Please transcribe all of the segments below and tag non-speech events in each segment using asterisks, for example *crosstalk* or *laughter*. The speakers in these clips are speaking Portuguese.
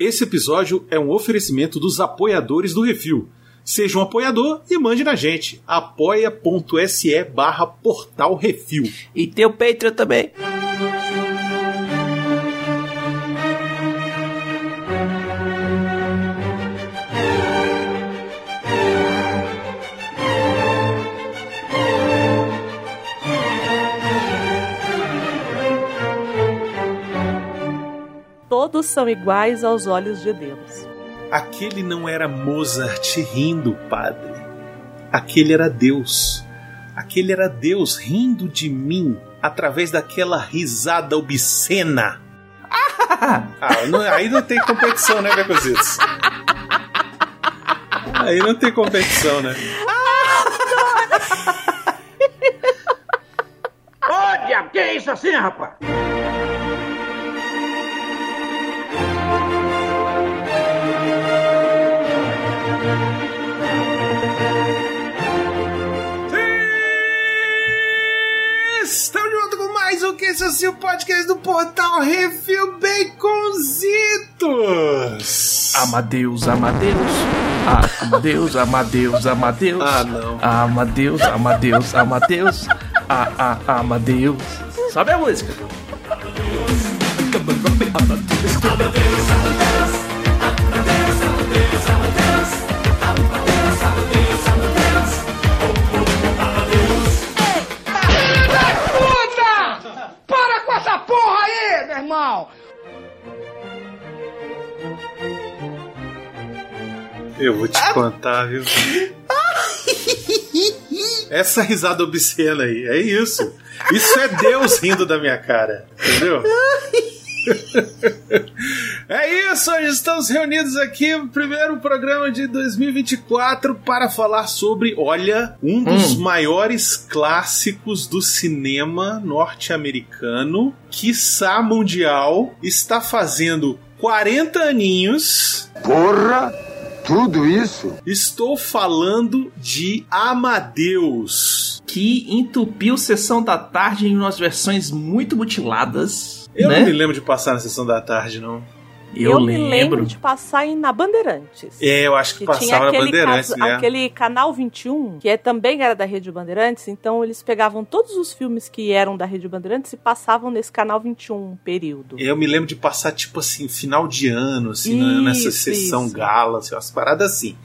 Esse episódio é um oferecimento dos apoiadores do Refil. Seja um apoiador e mande na gente. apoia.se barra portal Refil. E tem o Patreon também. Todos são iguais aos olhos de Deus. Aquele não era Mozart rindo, padre. Aquele era Deus. Aquele era Deus rindo de mim através daquela risada obscena. Ah, não- aí não tem competição, né, Becositos? Aí não tem competição, né? Ô, diabo, que é isso assim, rapaz? Esse é o seu podcast do portal Refil Baconzitos. Amadeus, Amadeus. Ah, Amadeus, Amadeus, Amadeus. Ah, não. Amadeus, Amadeus, Amadeus. Ah, ah, Amadeus. Sabe a música? Puta! Eu vou te contar, viu? Essa risada obscena aí, é isso. Isso é Deus rindo da minha cara, entendeu? É isso, hoje estamos reunidos aqui no primeiro programa de 2024 para falar sobre, olha, um dos maiores clássicos do cinema norte-americano, quiçá mundial, está fazendo 40 aninhos. Porra! Tudo isso? Estou falando de Amadeus. Que entupiu Sessão da Tarde em umas versões muito mutiladas. Eu né? não me lembro de passar na sessão da tarde, não. Eu, me lembro. lembro de passar em, na Bandeirantes. É, eu acho que, Que tinha passava na Bandeirantes, cas- né? aquele canal 21, que é, também era da Rede Bandeirantes, então eles pegavam todos os filmes que eram da Rede Bandeirantes e passavam nesse canal 21 um período. Eu me lembro de passar, tipo assim, final de ano, assim, na- nessa Isso, sessão isso. gala, assim, umas paradas assim.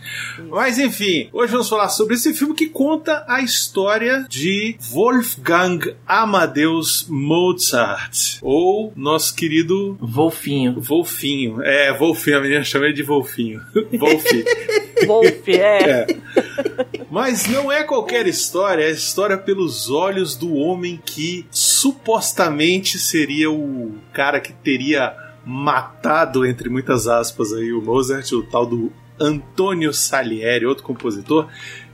Mas enfim, hoje vamos falar sobre esse filme que conta a história de Wolfgang Amadeus Mozart, ou nosso querido Wolfinho. Wolfinho. É, Wolfinho, a menina chama ele de Wolfinho. *laughs* Wolfi. Wolf, é. É. Mas não é qualquer história, é a história pelos olhos do homem que supostamente seria o cara que teria matado, entre muitas aspas, aí, o Mozart, o tal do Antônio Salieri, outro compositor.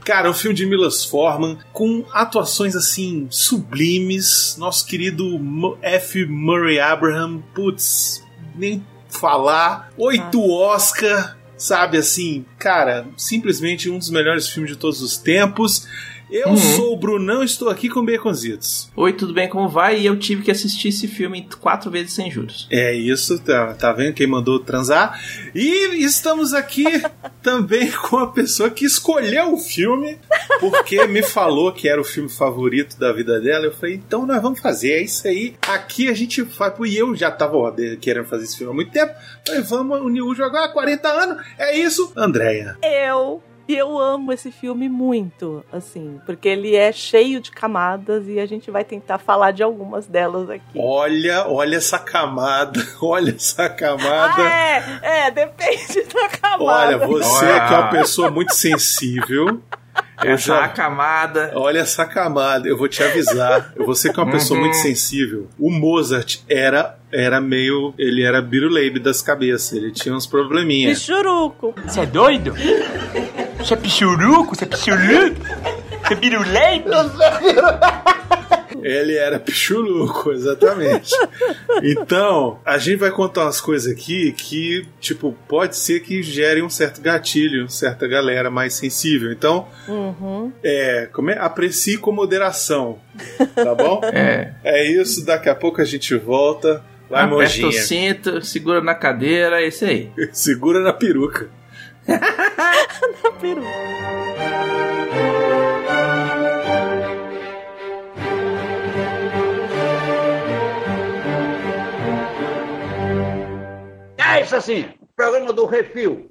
Cara, um filme de Milos Forman com atuações assim sublimes. Nosso querido F. Murray Abraham, putz, nem falar. Oito Oscar, sabe assim, cara, simplesmente um dos melhores filmes de todos os tempos. Eu Uhum. sou o Brunão, estou aqui com Baconzitos. Oi, tudo bem? Como vai? E eu tive que assistir esse filme quatro vezes sem juros. É isso, tá, tá vendo quem mandou transar? E estamos aqui *laughs* também com a pessoa que escolheu o filme, porque me falou que era o filme favorito da vida dela. Eu falei, então nós vamos fazer, é isso aí. Aqui a gente faz. E eu já tava ó, querendo fazer esse filme há muito tempo. Falei, vamos unir o jogo há 40 anos. É isso, Andréia. Eu. E eu amo esse filme muito, assim, porque ele é cheio de camadas e a gente vai tentar falar de algumas delas aqui. Olha, olha essa camada, *laughs* olha essa camada. Ah, é, é, depende da camada. Olha, você Olha. que é uma pessoa muito sensível. Eu Essa já, camada. Olha essa camada, eu vou te avisar. Você que é uma pessoa Uhum. muito sensível. O Mozart era era meio. Ele era biruleibe das cabeças. Ele tinha uns probleminhas. Pichuruco. Você é doido? Você é pichuruco? Você é pichuruco? Você é biruleibe? Ele era pichuluco, *laughs* exatamente. então, a gente vai contar umas coisas aqui que, tipo, pode ser que gerem um certo gatilho, certa galera mais sensível. Então, Uhum. é, como é? aprecie com moderação, tá bom? *laughs* É. É isso, daqui a pouco a gente volta. Vai, Aperta o cinto, segura na cadeira, é isso aí. *laughs* Segura na peruca. Na peru. É isso assim, programa do Refil.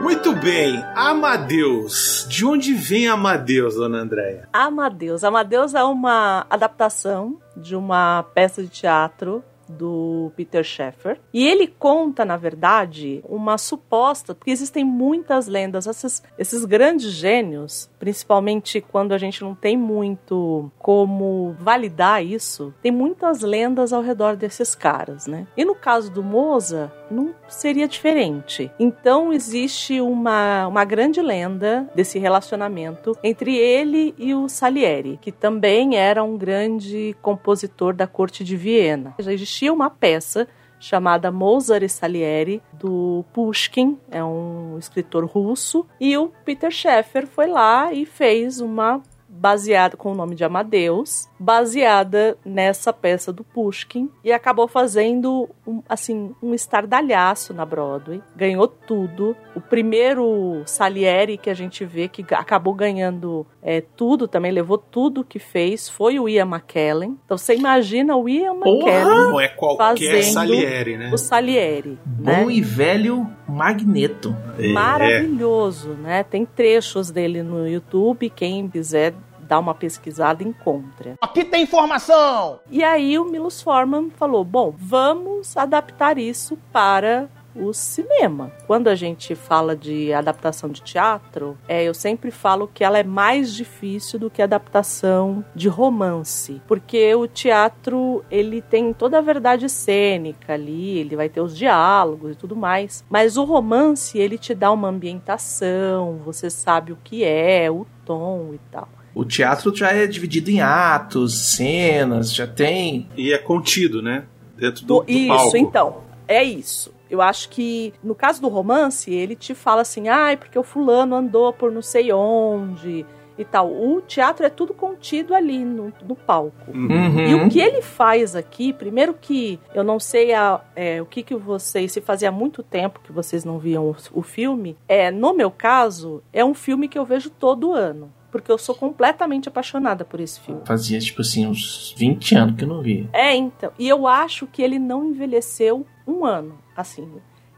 Muito bem, Amadeus. De onde vem Amadeus, dona Andréia? Amadeus. Amadeus é uma adaptação de uma peça de teatro do Peter Sheffer. E ele conta, na verdade, uma suposta, porque existem muitas lendas, esses, esses grandes gênios, principalmente quando a gente não tem muito como validar isso, tem muitas lendas ao redor desses caras, né? E no caso do Mozart, não seria diferente. Então existe uma, uma grande lenda desse relacionamento entre ele e o Salieri, que também era um grande compositor da corte de Viena. Já existia uma peça chamada Mozart e Salieri, do Pushkin, é um escritor russo, e o Peter Sheffer foi lá e fez uma baseada com o nome de Amadeus, baseada nessa peça do Pushkin e acabou fazendo um, assim um estardalhaço na Broadway, ganhou tudo. O primeiro Salieri que a gente vê que acabou ganhando é, tudo, também levou tudo que fez, foi o Ian McKellen. Então você imagina o Ian McKellen, Não é qualquer Salieri, né? o Salieri, Bom né? e velho Magneto. É. maravilhoso, né? Tem trechos dele no YouTube, quem quiser dar uma pesquisada encontra. Aqui tem informação! E aí o Milos Forman falou: "Bom, vamos adaptar isso para o cinema. Quando a gente fala de adaptação de teatro, é, eu sempre falo que ela é mais difícil do que a adaptação de romance, porque o teatro ele tem toda a verdade cênica ali, ele vai ter os diálogos e tudo mais, mas o romance ele te dá uma ambientação, você sabe o que é, o tom e tal. O teatro já é dividido em atos, cenas, já tem. E é contido, né? Dentro do, Do- isso, palco. então. É isso. Eu acho que no caso do romance, ele te fala assim, ai, porque o fulano andou por não sei onde e tal. O teatro é tudo contido ali no, no palco. Uhum. E o que ele faz aqui, primeiro que eu não sei a- é, o que, que vocês, se fazia muito tempo que vocês não viam o, o filme, é, no meu caso, é um filme que eu vejo todo ano. Porque eu sou completamente apaixonada por esse filme. Fazia, tipo assim, uns 20 anos que eu não via. É, então. E eu acho que ele não envelheceu um ano. Assim,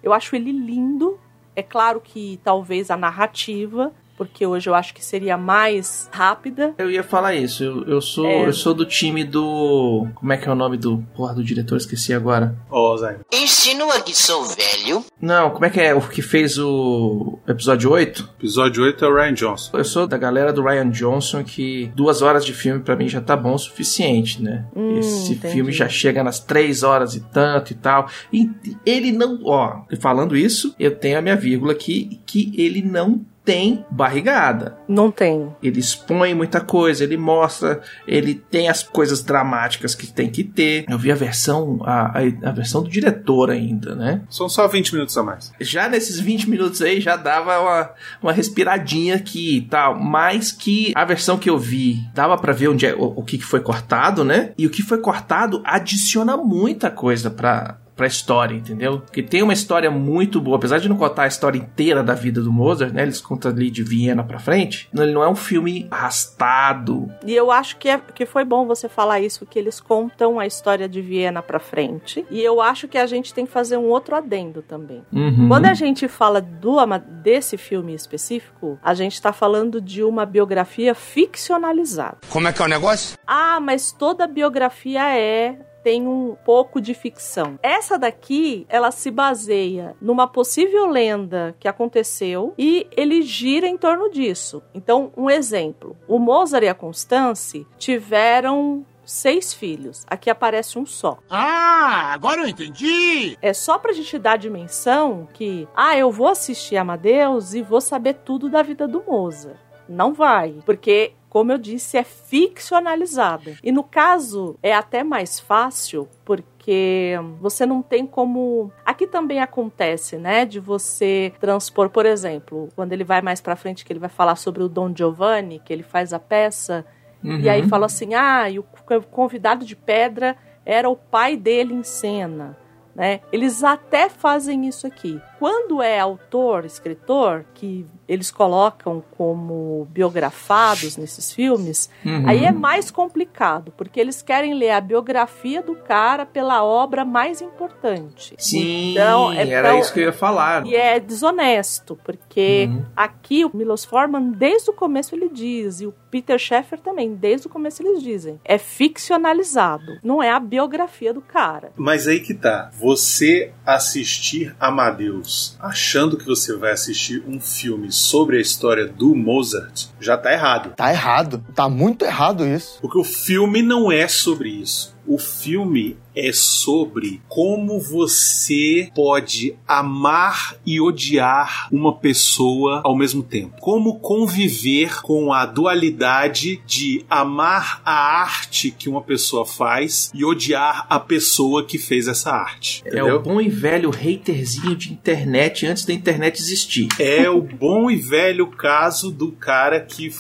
eu acho ele lindo. É claro que talvez a narrativa, porque hoje eu acho que seria mais rápida. Eu ia falar isso, eu, eu sou É. eu sou do time do. Como é que é o nome do porra do diretor? Esqueci agora. Ó, Alzheimer. Insinua que sou velho? Não, como é que é o que fez o episódio 8? Episódio 8 é o Ryan Johnson. Eu sou da galera do Ryan Johnson que duas horas de filme pra mim já tá bom o suficiente, né? Hum, Esse entendi. filme já chega nas três horas e tanto e tal. E ele não, ó, falando isso, eu tenho a minha vírgula aqui que ele não tem barrigada. Não tem. Ele expõe muita coisa, ele mostra, ele tem as coisas dramáticas que tem que ter. Eu vi a versão, a, a, a versão do diretor ainda, né? São só 20 minutos a mais. Já nesses 20 minutos aí já dava uma, uma respiradinha aqui e tal, mas que a versão que eu vi dava pra ver onde é, o, o que que foi cortado, né? E o que foi cortado adiciona muita coisa pra pra história, entendeu? Porque tem uma história muito boa, apesar de não contar a história inteira da vida do Mozart, né? Eles contam ali de Viena pra frente. Ele não é um filme arrastado. E eu acho que, é, que foi bom você falar isso, que eles contam a história de Viena pra frente. E eu acho que a gente tem que fazer um outro adendo também. Uhum. Quando a gente fala do, ama- desse filme específico, a gente tá falando de uma biografia ficcionalizada. Como é que é o negócio? Ah, mas toda biografia é tem um pouco de ficção. Essa daqui, ela se baseia numa possível lenda que aconteceu e ele gira em torno disso. Então, um exemplo: o Mozart e a Constance tiveram seis filhos. Aqui aparece um só. Ah, agora eu entendi! É só pra gente dar a dimensão que, ah, eu vou assistir Amadeus e vou saber tudo da vida do Mozart. Não vai, porque como eu disse, é ficcionalizada. E no caso, é até mais fácil, porque você não tem como. Aqui também acontece, né, de você transpor, por exemplo, quando ele vai mais para frente, que ele vai falar sobre o Don Giovanni, que ele faz a peça, Uhum. e aí fala assim: ah, e o convidado de pedra era o pai dele em cena. Né? Eles até fazem isso aqui. Quando é autor, escritor, que eles colocam como biografados nesses filmes, Uhum. aí é mais complicado, porque eles querem ler a biografia do cara pela obra mais importante. Sim, Então, é era tão- isso que eu ia falar. E é desonesto, porque Uhum. aqui o Milos Forman, desde o começo ele diz, e o Peter Sheffer também, desde o começo eles dizem, é ficcionalizado, não é a biografia do cara. Mas aí que tá. Você assistir Amadeus achando que você vai assistir um filme sobre a história do Mozart já tá errado. Tá errado. Tá muito errado isso. Porque o filme não é sobre isso. O filme é sobre como você pode amar e odiar uma pessoa ao mesmo tempo. Como conviver com a dualidade de amar a arte que uma pessoa faz e odiar a pessoa que fez essa arte. É Entendeu? o bom e velho haterzinho de internet antes da internet existir. É o bom e velho caso do cara que,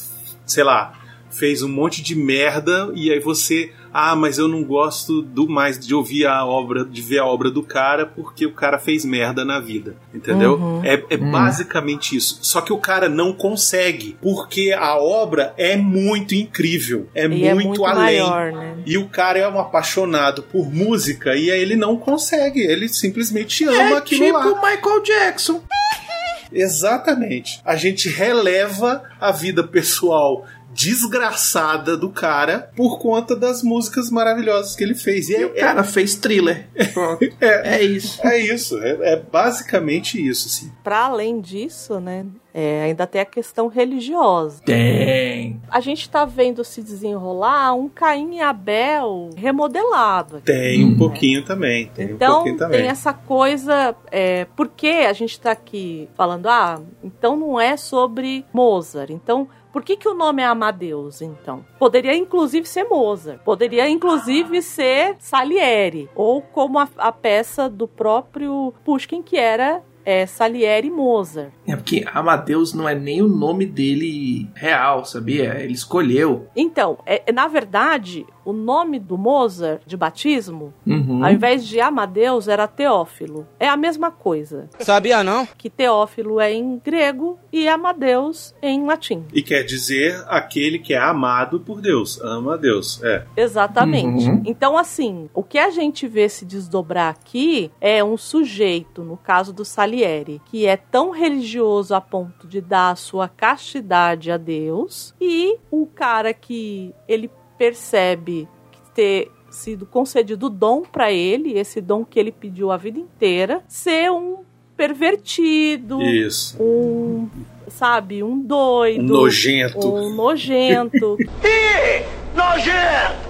sei lá, fez um monte de merda e aí você, ah, mas eu não gosto do mais de ouvir a obra, de ver a obra do cara porque o cara fez merda na vida, entendeu? Uhum. É, é Hum. basicamente isso. Só que o cara não consegue porque a obra é muito incrível, é, e muito, é muito além. maior, né? E o cara é um apaixonado por música e aí ele não consegue, ele simplesmente ama É aquilo tipo lá. Michael Jackson. Exatamente. A gente releva a vida pessoal desgraçada do cara por conta das músicas maravilhosas que ele fez. E E é, o cara fez thriller. *laughs* Pronto. é, É isso. é isso. É, é basicamente isso, assim. Para além disso, né, é, ainda tem a questão religiosa. Tem. A gente tá vendo se desenrolar um Caim e Abel remodelado. Tem Hum. um pouquinho também. Tem um Então pouquinho também. tem essa coisa, é, por que a gente tá aqui falando, ah, então não é sobre Mozart, então por que, que o nome é Amadeus, então? Poderia inclusive ser Mozart, poderia inclusive ser Salieri, ou como a, a peça do próprio Pushkin, que era é, Salieri Mozart. É porque Amadeus não é nem o nome dele real, sabia? Ele escolheu. Então, é, na verdade, o nome do Mozart de batismo, Uhum. ao invés de Amadeus, era Teófilo. É a mesma coisa. Sabia não? que Teófilo é em grego e Amadeus em latim. E quer dizer aquele que é amado por Deus. Ama a Deus. É. Exatamente. Uhum. Então, assim, o que a gente vê se desdobrar aqui é um sujeito, no caso do Salieri, que é tão religioso a ponto de dar a sua castidade a Deus, e o cara que ele percebe que ter sido concedido dom para ele, esse dom que ele pediu a vida inteira, ser um pervertido, Isso. um, sabe, um doido, Um nojento. um nojento, *laughs* Nojento!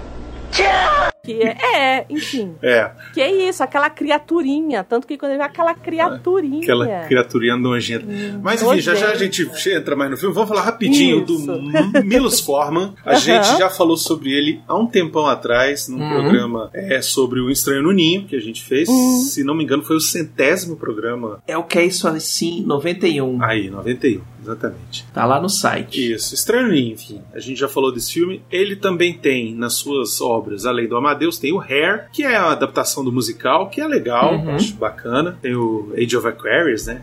Que é, é, enfim, É. que é isso, aquela criaturinha, tanto que quando ele vê aquela criaturinha, Aquela criaturinha nojenta. Hum, Mas enfim, já já a gente entra mais no filme. Vamos falar rapidinho Isso. do Milos Forman. A Aham. gente já falou sobre ele há um tempão atrás, num Uhum. programa é, sobre o Estranho no Ninho, que a gente fez. Uhum. Se não me engano, foi o centésimo programa. É o que é isso assim, 91. Aí, 91, exatamente. Tá lá no site. Isso, Estranho enfim. A gente já falou desse filme. Ele também tem nas suas obras, além do Amadeus, tem o Hair, que é a adaptação do musical, que é legal, Uhum. acho bacana. Tem o Age of Aquarius, né?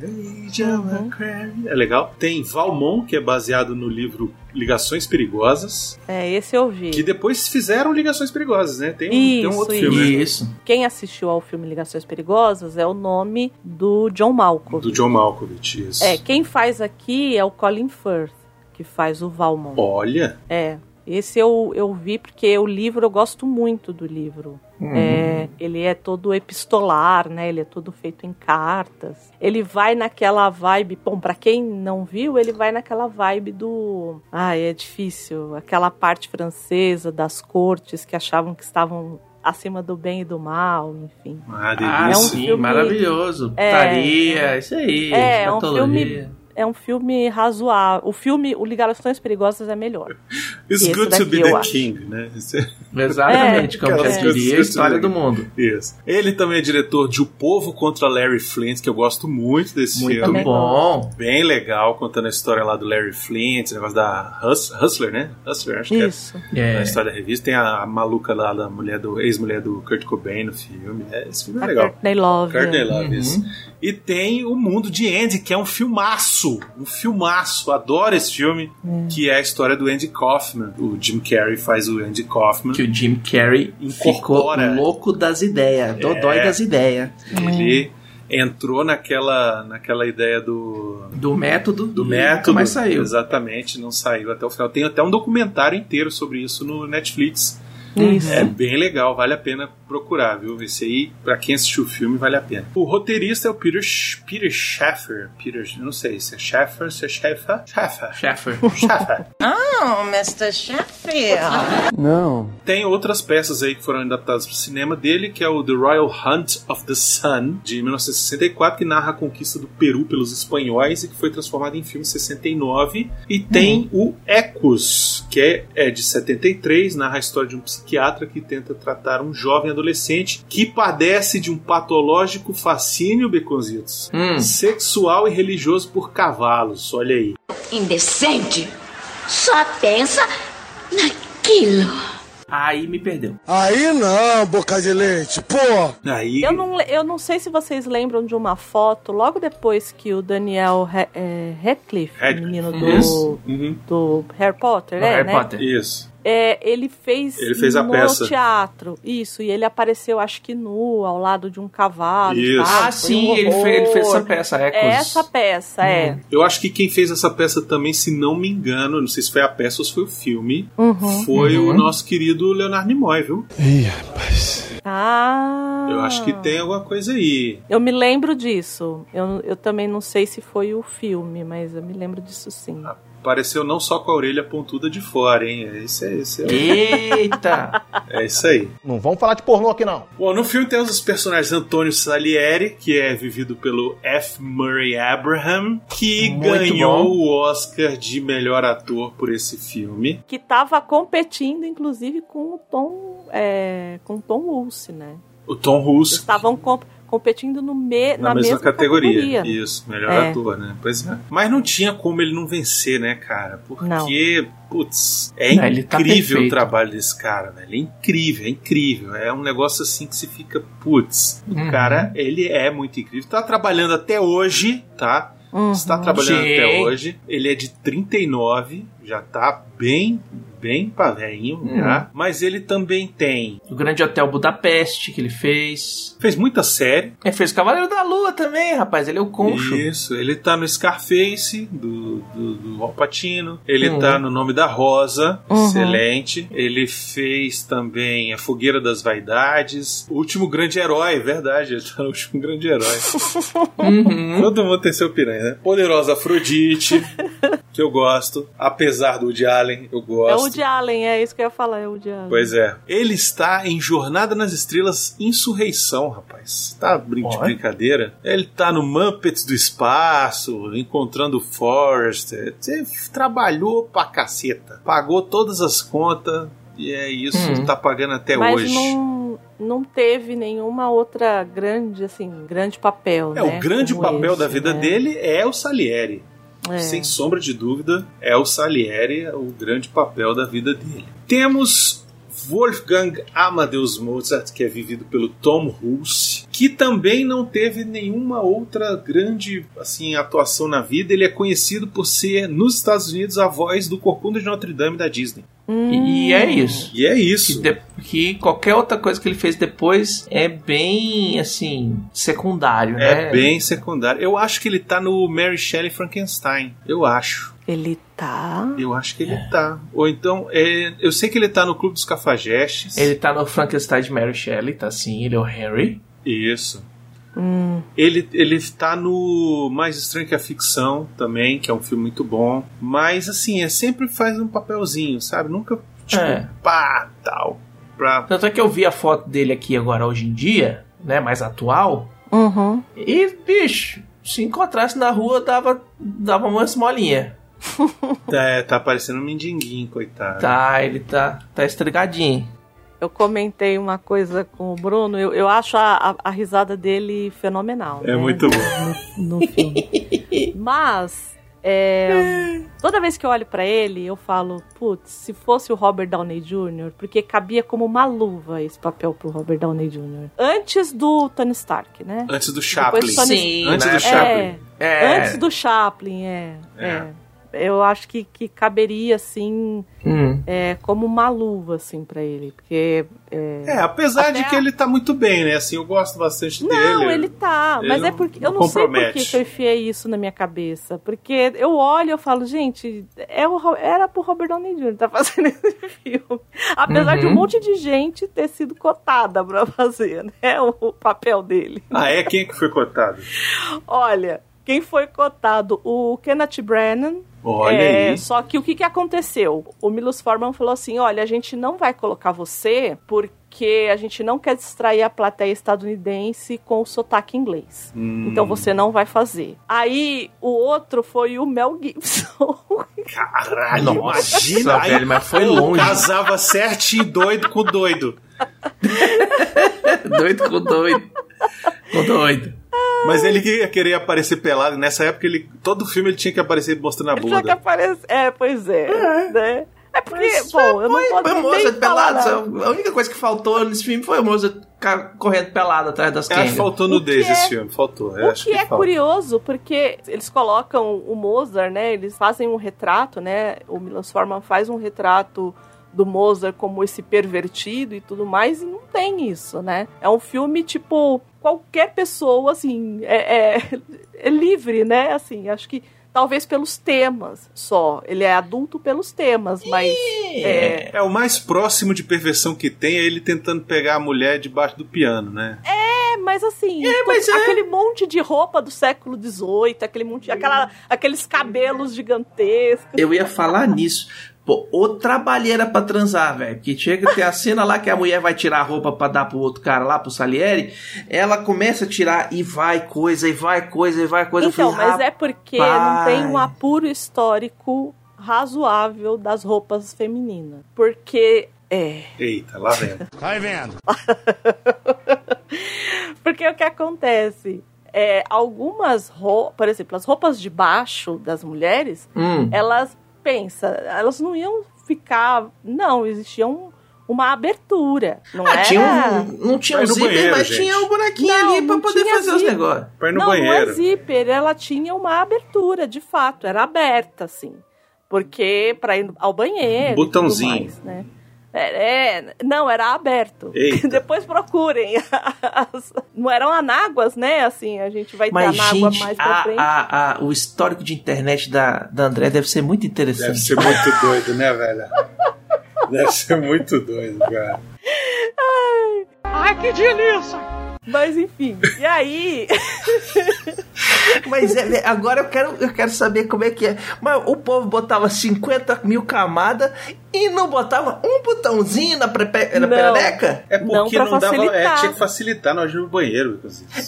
Age of Uhum. Aquarius. É legal. Tem Valmont, que é baseado no livro Ligações Perigosas, É, esse eu vi. que depois fizeram Ligações Perigosas, né? Tem um, tem um Isso, outro isso. filme. né? Isso. Quem assistiu ao filme Ligações Perigosas é o nome do John Malkovich. Do John Malkovich, isso. É, quem faz aqui é o Colin Firth, que faz o Valmont. Olha, É, esse eu, eu vi porque o livro, eu gosto muito do livro. Uhum. É, ele é todo epistolar, né? Ele é todo feito em cartas. Ele vai naquela vibe. Bom, pra quem não viu, ele vai naquela vibe do. Ai, é difícil. Aquela parte francesa das cortes que achavam que estavam acima do bem e do mal, enfim. ah, Ah, É um delícia. sim, filme- maravilhoso. É. Putaria, isso aí. É, é um escatologia. É um filme razoável. O filme, o Ligações Perigosas é melhor. *laughs* It's Esse good to daqui be eu the acho. king, né? Isso é- Exatamente, É, como já diria a história do mundo. Isso. Ele também é diretor de O Povo contra Larry Flint, que eu gosto muito desse Muito filme. Também bom. Bem legal, contando a história lá do Larry Flint, esse negócio da Hus- Hustler, né? Hustler, acho que é. Isso. É. Na história da revista tem a maluca lá da mulher do ex-mulher do Kurt Cobain no filme. É, esse filme é A legal. Courtney Love. Courtney. Love, isso. E tem o Mundo de Andy, que é um filmaço. Um filmaço. Adoro esse filme. Que é a história do Andy Kaufman. O Jim Carrey faz o Andy Kaufman. Que o Jim Carrey ficou Incorpora. louco das ideias, dodói É. das ideias. Ele entrou naquela, naquela ideia do, Do método. do método. Mais saiu. Exatamente, não saiu até o final. Tem até um documentário inteiro sobre isso no Netflix. Isso. É bem legal, vale a pena procurar, viu? Esse aí, pra quem assistiu o filme, vale a pena. O roteirista é o Peter, Sch- Peter Schaffer. Peter, eu não sei se é Schaffer, se é Schaffer. Schaffer. Sheffer. Schaffer. Oh, Mr. Sheffield. Não. Tem outras peças aí que foram adaptadas para o cinema dele, que é o The Royal Hunt of the Sun, de 1964, que narra a conquista do Peru pelos espanhóis e que foi transformado em filme em 69. E tem o Ecos, que é, é de 73, narra a história de um psiquiatra que tenta tratar um jovem adolescente que padece de um patológico fascínio, Beconzitos, Hum. sexual e religioso por cavalos. Olha aí. Indecente. Só pensa naquilo. Aí me perdeu. Aí não, boca de leite, pô! Aí. Eu não, eu não sei se vocês lembram de uma foto logo depois que o Daniel é, Radcliffe, Radcliffe. menino Isso. do, Uhum. do Harry Potter, é, Harry né? Potter. Isso. É, ele fez, Ele fez a no peça. teatro, isso, e ele apareceu, acho que nu, ao lado de um cavalo. Isso. tal, Ah, foi sim, um ele fez, ele fez essa peça, Ecos. É essa peça, é. Eu acho que quem fez essa peça também, se não me engano, não sei se foi a peça ou se foi o filme, Uhum. foi Uhum. o nosso querido Leonardo Nimoy, viu? Ih, rapaz. Ah. Eu acho que tem alguma coisa aí. Eu me lembro disso. Eu, eu também não sei se foi o filme, mas eu me lembro disso sim. Apareceu não só com a orelha pontuda de fora, hein? É isso, é, isso, é, Eita! é isso aí. Não vamos falar de pornô aqui, não. Bom, no filme temos os personagens Antônio Salieri, que é vivido pelo F. Murray Abraham, que Muito ganhou bom. o Oscar de melhor ator por esse filme. Que tava competindo, inclusive, com o Tom. É, com o Tom Wolfe, né? O Tom Russo, estavam com- competindo no me, na, na, mesma, categoria. categoria. Isso, melhor É. ator, né? Pois é. Mas não tinha como ele não vencer, né, cara? Porque, Não. putz, é Não, tá incrível o perfeito. trabalho desse cara, velho. É incrível, é incrível. É um negócio assim que se fica, putz, o Uhum. cara, ele é muito incrível. Tá trabalhando até hoje, tá? Uhum. Está trabalhando Sim. até hoje. Ele é de 39, já tá bem, bem pra velhinho, Hum. já. Mas ele também tem. O Grande Hotel Budapeste que ele fez. Fez muita série. Ele fez Cavaleiro da Lua também, rapaz. Ele é o Concho. Isso, ele tá no Scarface, do, do, do Al Pacino. Ele Hum. tá no Nome da Rosa, Uhum. excelente. Ele fez também A Fogueira das Vaidades. O Último Grande Herói, verdade, ele tá no Último Grande Herói. *laughs* *laughs* Uhum. Todo mundo tem seu piranha, né? Poderosa Afrodite, *laughs* que eu gosto. Apesar do Woody Allen, eu É o gosto. Woody Allen, é isso que eu ia falar, é o Woody Allen. Pois é. Ele está em Jornada nas Estrelas Insurreição, rapaz. Tá brin de brincadeira? Ele tá no Muppets do Espaço, encontrando o Forrester. Você trabalhou pra caceta. Pagou todas as contas. E é isso, Uhum. tá pagando até Mas hoje. não, não teve nenhuma outra grande, assim, grande papel, É, né? o grande como papel esse, da vida né? dele é o Salieri. É. Sem sombra de dúvida, é o Salieri o grande papel da vida dele. Temos Wolfgang Amadeus Mozart, que é vivido pelo Tom Hulce, que também não teve nenhuma outra grande assim atuação na vida. Ele é conhecido por ser, nos Estados Unidos, a voz do Corcunda de Notre Dame da Disney. E, e é isso. E é Que, isso. de- que qualquer outra coisa que ele fez depois é bem, assim, secundário, né? É bem secundário. Eu acho que ele tá no Mary Shelley Frankenstein. Eu acho. Ele tá. Eu acho que ele tá. Ou então, é, eu sei que ele tá no Clube dos Cafajestes. Ele tá no Frankenstein de Mary Shelley, tá sim, ele é o Harry. Isso. Hum, Ele, ele tá no Mais Estranho que a Ficção também, que é um filme muito bom. Mas, assim, é sempre faz um papelzinho, sabe? Nunca, tipo, É. pá, tal. Pra... Tanto é que eu vi a foto dele aqui agora hoje em dia, né, mais atual. uhum. E, bicho, Se encontrasse na rua, dava, dava uma esmolinha. *laughs* É, tá parecendo um mindinguinho, coitado. Tá, ele tá, tá estrigadinho. Eu comentei uma coisa com o Bruno, eu, eu acho a, a, a risada dele fenomenal. É né? muito bom. no, no filme. *laughs* Mas, é, toda vez que eu olho pra ele, eu falo, putz, se fosse o Robert Downey Jr., porque cabia como uma luva esse papel pro Robert Downey Jr. Antes do Tony Stark, né? Antes do Chaplin. Tony- Sim, Antes né? do Chaplin. É, É. antes do Chaplin, é. É. é. Eu acho que, que caberia, assim, Hum. é, como uma luva, assim, pra ele. Porque. É, É, apesar de que a- ele tá muito bem, né? Assim, eu gosto bastante Não, dele. ele tá. ele mas é não- porque. não Eu não sei por compromete. que eu enfiei isso na minha cabeça. Porque eu olho e eu falo, gente, é o, era pro Robert Downey Jr. tá *laughs* fazendo esse filme. Apesar de um Uhum. monte de gente ter sido cotada pra fazer, né? O, o papel dele. Ah, é? Quem é que foi cotado? Olha, quem foi cotado? O Kenneth Branagh. Olha É, aí. Só que o que, que aconteceu? O Milos Forman falou assim: olha, a gente não vai colocar você porque a gente não quer distrair a plateia estadunidense com o sotaque inglês. Hum. Então você não vai fazer. Aí o outro foi o Mel Gibson. Caralho, Nossa, imagina. aí, velho, mas foi longe. Casava certinho doido com doido. *laughs* doido com doido. Com doido. Mas ele ia querer aparecer pelado. Nessa época, ele, todo filme ele tinha que aparecer mostrando a Ele tinha que bunda. aparecer. É, pois é. Né? É porque, Mas bom, eu não foi- posso foi o Mozart pelado. A única coisa que faltou nesse filme foi o Mozart correndo pelado atrás das Eu acho que faltou O nudez que é- esse filme. Faltou. Eu O acho que é falta. curioso, porque eles colocam o Mozart, né? Eles fazem um retrato, né? O Milos Forman faz um retrato do Mozart como esse pervertido e tudo mais, e não tem isso, né? É um filme, tipo, qualquer pessoa, assim, é, é- *laughs* é livre, né? Assim, acho que talvez pelos temas só. Ele é adulto pelos temas, mas... É, É, o mais próximo de perversão que tem é ele tentando pegar a mulher debaixo do piano, né? É, mas assim, mas to- é. aquele monte de roupa do século XVIII, aquele monte, aquela, aqueles cabelos gigantescos. Eu ia falar nisso. Pô, ô trabalheira pra transar, velho. Que chega, tem a cena lá que a mulher vai tirar a roupa pra dar pro outro cara lá, pro Salieri. Ela começa a tirar e vai coisa, e vai coisa, e vai coisa. Então, falei, mas é porque não tem um apuro histórico razoável das roupas femininas. Porque. É. Eita, lá vem. *laughs* Vai vendo. *laughs* Porque o que acontece? É, algumas roupas, por exemplo, as roupas de baixo das mulheres, Hum. elas pensa, elas não iam ficar. Não, existia um- uma abertura. Não Ah, era. tinha um, não tinha um zíper, banheiro, mas gente. tinha um bonequinho Não, ali pra não poder fazer os zíper. negócios. Põe no não, banheiro. não é zíper, ela tinha uma abertura, de fato, era aberta, assim. Porque pra ir ao banheiro. e tudo Botãozinho. mais, né? É, é, não, era aberto. Eita. *laughs* Depois procurem. As- não eram anáguas, né? Assim, a gente vai ter Mas, anágua gente, mais pra a, frente. a, a- o histórico de internet da, da André deve ser muito interessante. Deve ser muito doido, né, velho? Deve ser muito doido, cara. Ai, que delícia! Mas enfim, e aí. *laughs* Mas é, é, agora eu quero, eu quero saber como é que é. Mas o povo botava 50 mil camadas e não botava um botãozinho na, prepe, na Não. perereca? É Não, porque pra não, dava. É, tinha que facilitar nós no banheiro.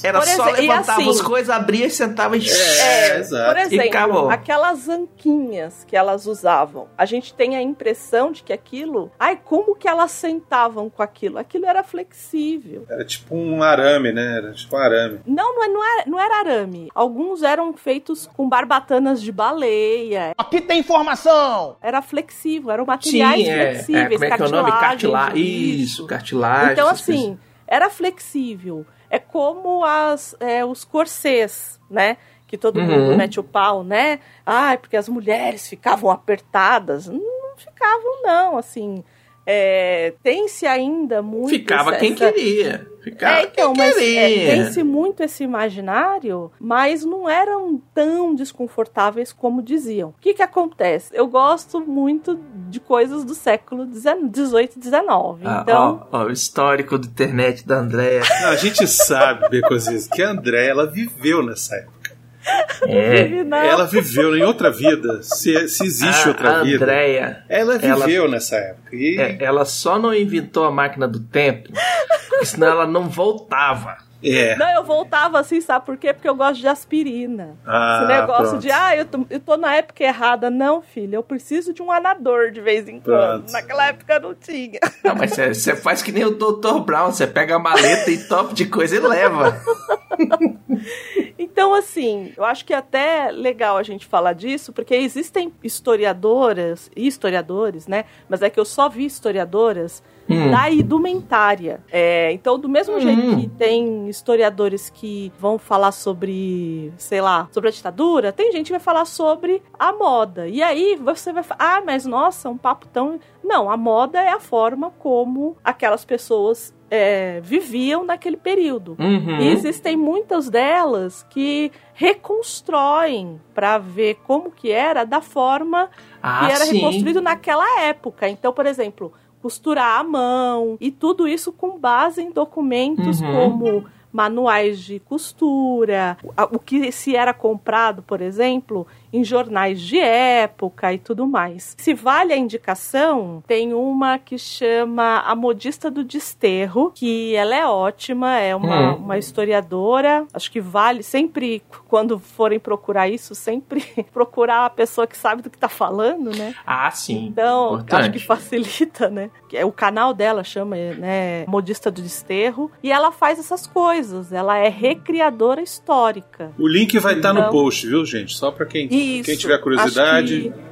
Era Por só exemplo, e levantava assim- as coisas, abria e sentava e... É, exato. Por exemplo, aquelas anquinhas que elas usavam, a gente tem a impressão de que aquilo. Ai, como que elas sentavam com aquilo? Aquilo era flexível. Era tipo um arame, né? Era tipo um arame. Não, não, é- não, era, não era arame. Alguns eram feitos com barbatanas de baleia. Aqui tem informação! Era flexível, eram materiais Sim, é, flexíveis. é, como é que é o nome? cartilagem. Isso, cartilagem. Então, essas coisas. assim, era flexível. É como as, é, os corsês, né? Que todo Uhum. mundo mete o pau, né? Ai, porque as mulheres ficavam apertadas. Não ficavam, não, assim. É, tem-se ainda muito. Ficava essa- quem essa- queria. Ficava É, então, quem mas é, queria. tem-se muito esse imaginário, mas não eram tão desconfortáveis como diziam. O que que acontece? Eu gosto muito de coisas do século XVIII e XIX. Ah, Então, ó, ó, o histórico da internet da Andréia. A gente sabe, Becosias, que a André, ela viveu nessa época. É. *laughs* Ela viveu em outra vida. Se, se existe a, outra a vida. Andréia, Ela ela- viveu nessa época. E é, ela só não inventou a máquina do tempo senão ela não voltava. É. Não, eu voltava assim, sabe por quê? Porque eu gosto de aspirina. Ah, Esse negócio pronto. de, ah, eu tô, eu tô na época errada. Não, filho, eu preciso de um anador de vez em quando. Pronto. Naquela época não tinha. Não, mas você faz que nem o Dr. Brown, você pega a maleta e top de coisa e leva. *laughs* Então, assim, eu acho que é até legal a gente falar disso, porque existem historiadoras e historiadores, né? Mas é que eu só vi historiadoras Hum. da indumentária. É, então, do mesmo Hum. jeito que tem historiadores que vão falar sobre, sei lá, sobre a ditadura, tem gente que vai falar sobre a moda. E aí você vai falar, ah, mas nossa, um papo tão. Não, a moda é a forma como aquelas pessoas é, viviam naquele período. Uhum. E existem muitas delas que reconstroem para ver como que era da forma Ah, que era sim. reconstruído naquela época. Então, por exemplo, costurar à mão e tudo isso com base em documentos Uhum. como manuais de costura, o que se era comprado, por exemplo, em jornais de época e tudo mais. Se vale a indicação, tem uma que chama A Modista do Desterro, que ela é ótima, é uma, Hum. uma historiadora, acho que vale sempre, quando forem procurar isso, sempre *laughs* procurar a pessoa que sabe do que tá falando, né? Ah, sim. Então, Importante. acho que facilita, né? Que é O canal dela chama, né, Modista do Desterro, e ela faz essas coisas, ela é recriadora histórica. O link vai estar no Então- post, viu, gente? Só pra quem, Isso. quem tiver curiosidade. Acho que,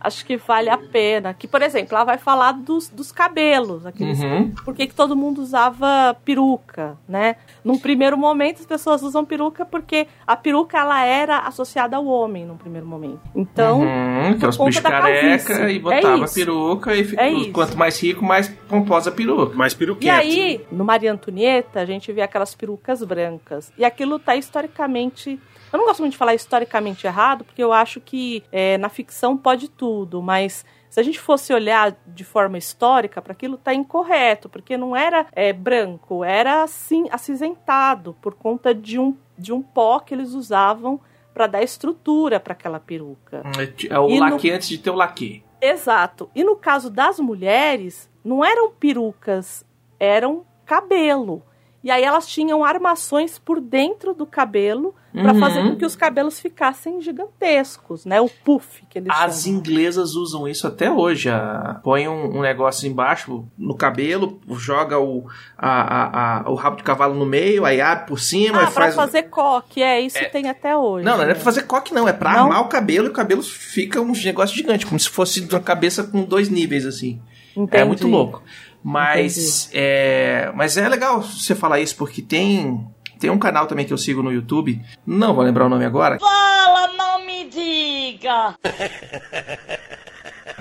acho que vale a pena. Que, por exemplo, ela vai falar dos, dos cabelos. Aqueles, Uhum. Por que que todo mundo usava peruca, né? Num primeiro momento, as pessoas usam peruca porque a peruca ela era associada ao homem num primeiro momento. Então, Uhum, é por os bichos careca calvície. e botava É isso. peruca e fica- É isso. quanto mais rico, mais pomposa a peruca. Mais E peruquento. aí, no Maria Antonieta, a gente vê aquelas perucas brancas. E aquilo tá historicamente. Eu não gosto muito de falar historicamente errado, porque eu acho que é, na ficção pode tudo, mas se a gente fosse olhar de forma histórica para aquilo, tá incorreto, porque não era é, branco, era assim, acinzentado, por conta de um, de um pó que eles usavam para dar estrutura para aquela peruca. É o E no- laque antes de ter o laque. Exato. E no caso das mulheres, não eram perucas, eram cabelo. E aí elas tinham armações por dentro do cabelo para Uhum. fazer com que os cabelos ficassem gigantescos, né? O puff que eles As chamam. inglesas usam isso até hoje. a- Põe um, um negócio embaixo no cabelo, joga o, a, a- a- o rabo de cavalo no meio, aí abre por cima Ah, e para faz. fazer coque, é, isso tem até hoje. Não, não é né? pra fazer coque, não. É pra Não? armar o cabelo e o cabelo fica um negócio gigante, como se fosse uma cabeça com dois níveis, assim. É Entendi. muito louco. Mas é, mas é legal você falar isso, porque tem, tem um canal também que eu sigo no YouTube, não vou lembrar o nome agora, Fala, não me diga! *laughs*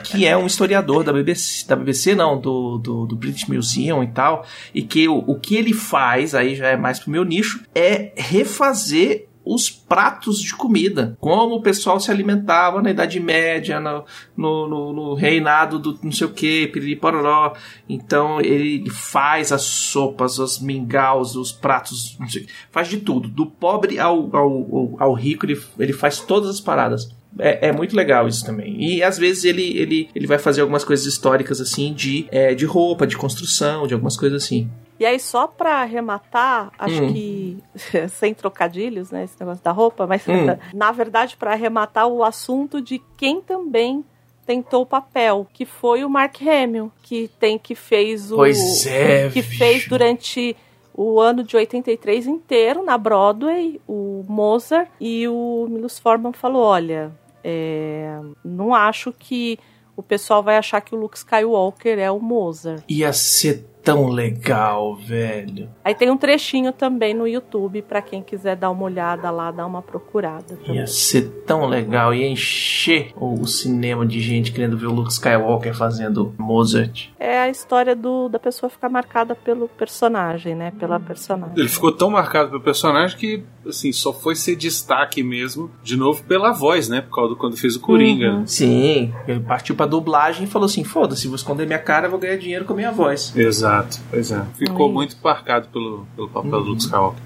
que é um historiador da BBC, da BBC não, do, do, do British Museum e tal, e que o, o que ele faz, aí já é mais pro meu nicho, é refazer os pratos de comida, como o pessoal se alimentava na Idade Média, no, no, no- no reinado do não sei o que, piriri pororó. Então ele faz as sopas, os mingaus, os pratos, sei, faz de tudo, do pobre ao, ao, ao, ao rico, ele, ele faz todas as paradas. É, é muito legal isso também. E às vezes ele, ele, ele vai fazer algumas coisas históricas assim, de, é, de roupa, de construção, de algumas coisas assim. E aí, só pra arrematar, acho Hum. que, *laughs* sem trocadilhos, né, esse negócio da roupa, mas Hum. *laughs* na verdade, pra arrematar o assunto de quem também tentou o papel, que foi o Mark Hamill, que tem que fez o Pois é, que bicho. fez durante o ano de 83 inteiro na Broadway, o Mozart, e o Milos Forman falou, olha, é, não acho que o pessoal vai achar que o Luke Skywalker é o Mozart. Ia ser tão legal, velho. Aí tem um trechinho também no YouTube pra quem quiser dar uma olhada lá, dar uma procurada. também. Ia ser tão legal, ia encher o, o cinema de gente querendo ver o Luke Skywalker fazendo Mozart. É a história do, da pessoa ficar marcada pelo personagem, né? Pela personagem. Ele ficou tão marcado pelo personagem que, assim, só foi ser destaque mesmo, de novo, pela voz, né? Por causa do quando fez o Coringa. Uhum. Sim, ele partiu pra dublagem e falou assim: foda-se, vou esconder minha cara, vou ganhar dinheiro com a minha voz. Exato, pois é. Ficou Ui. muito marcado pelo, pelo papel do Luke Skywalker.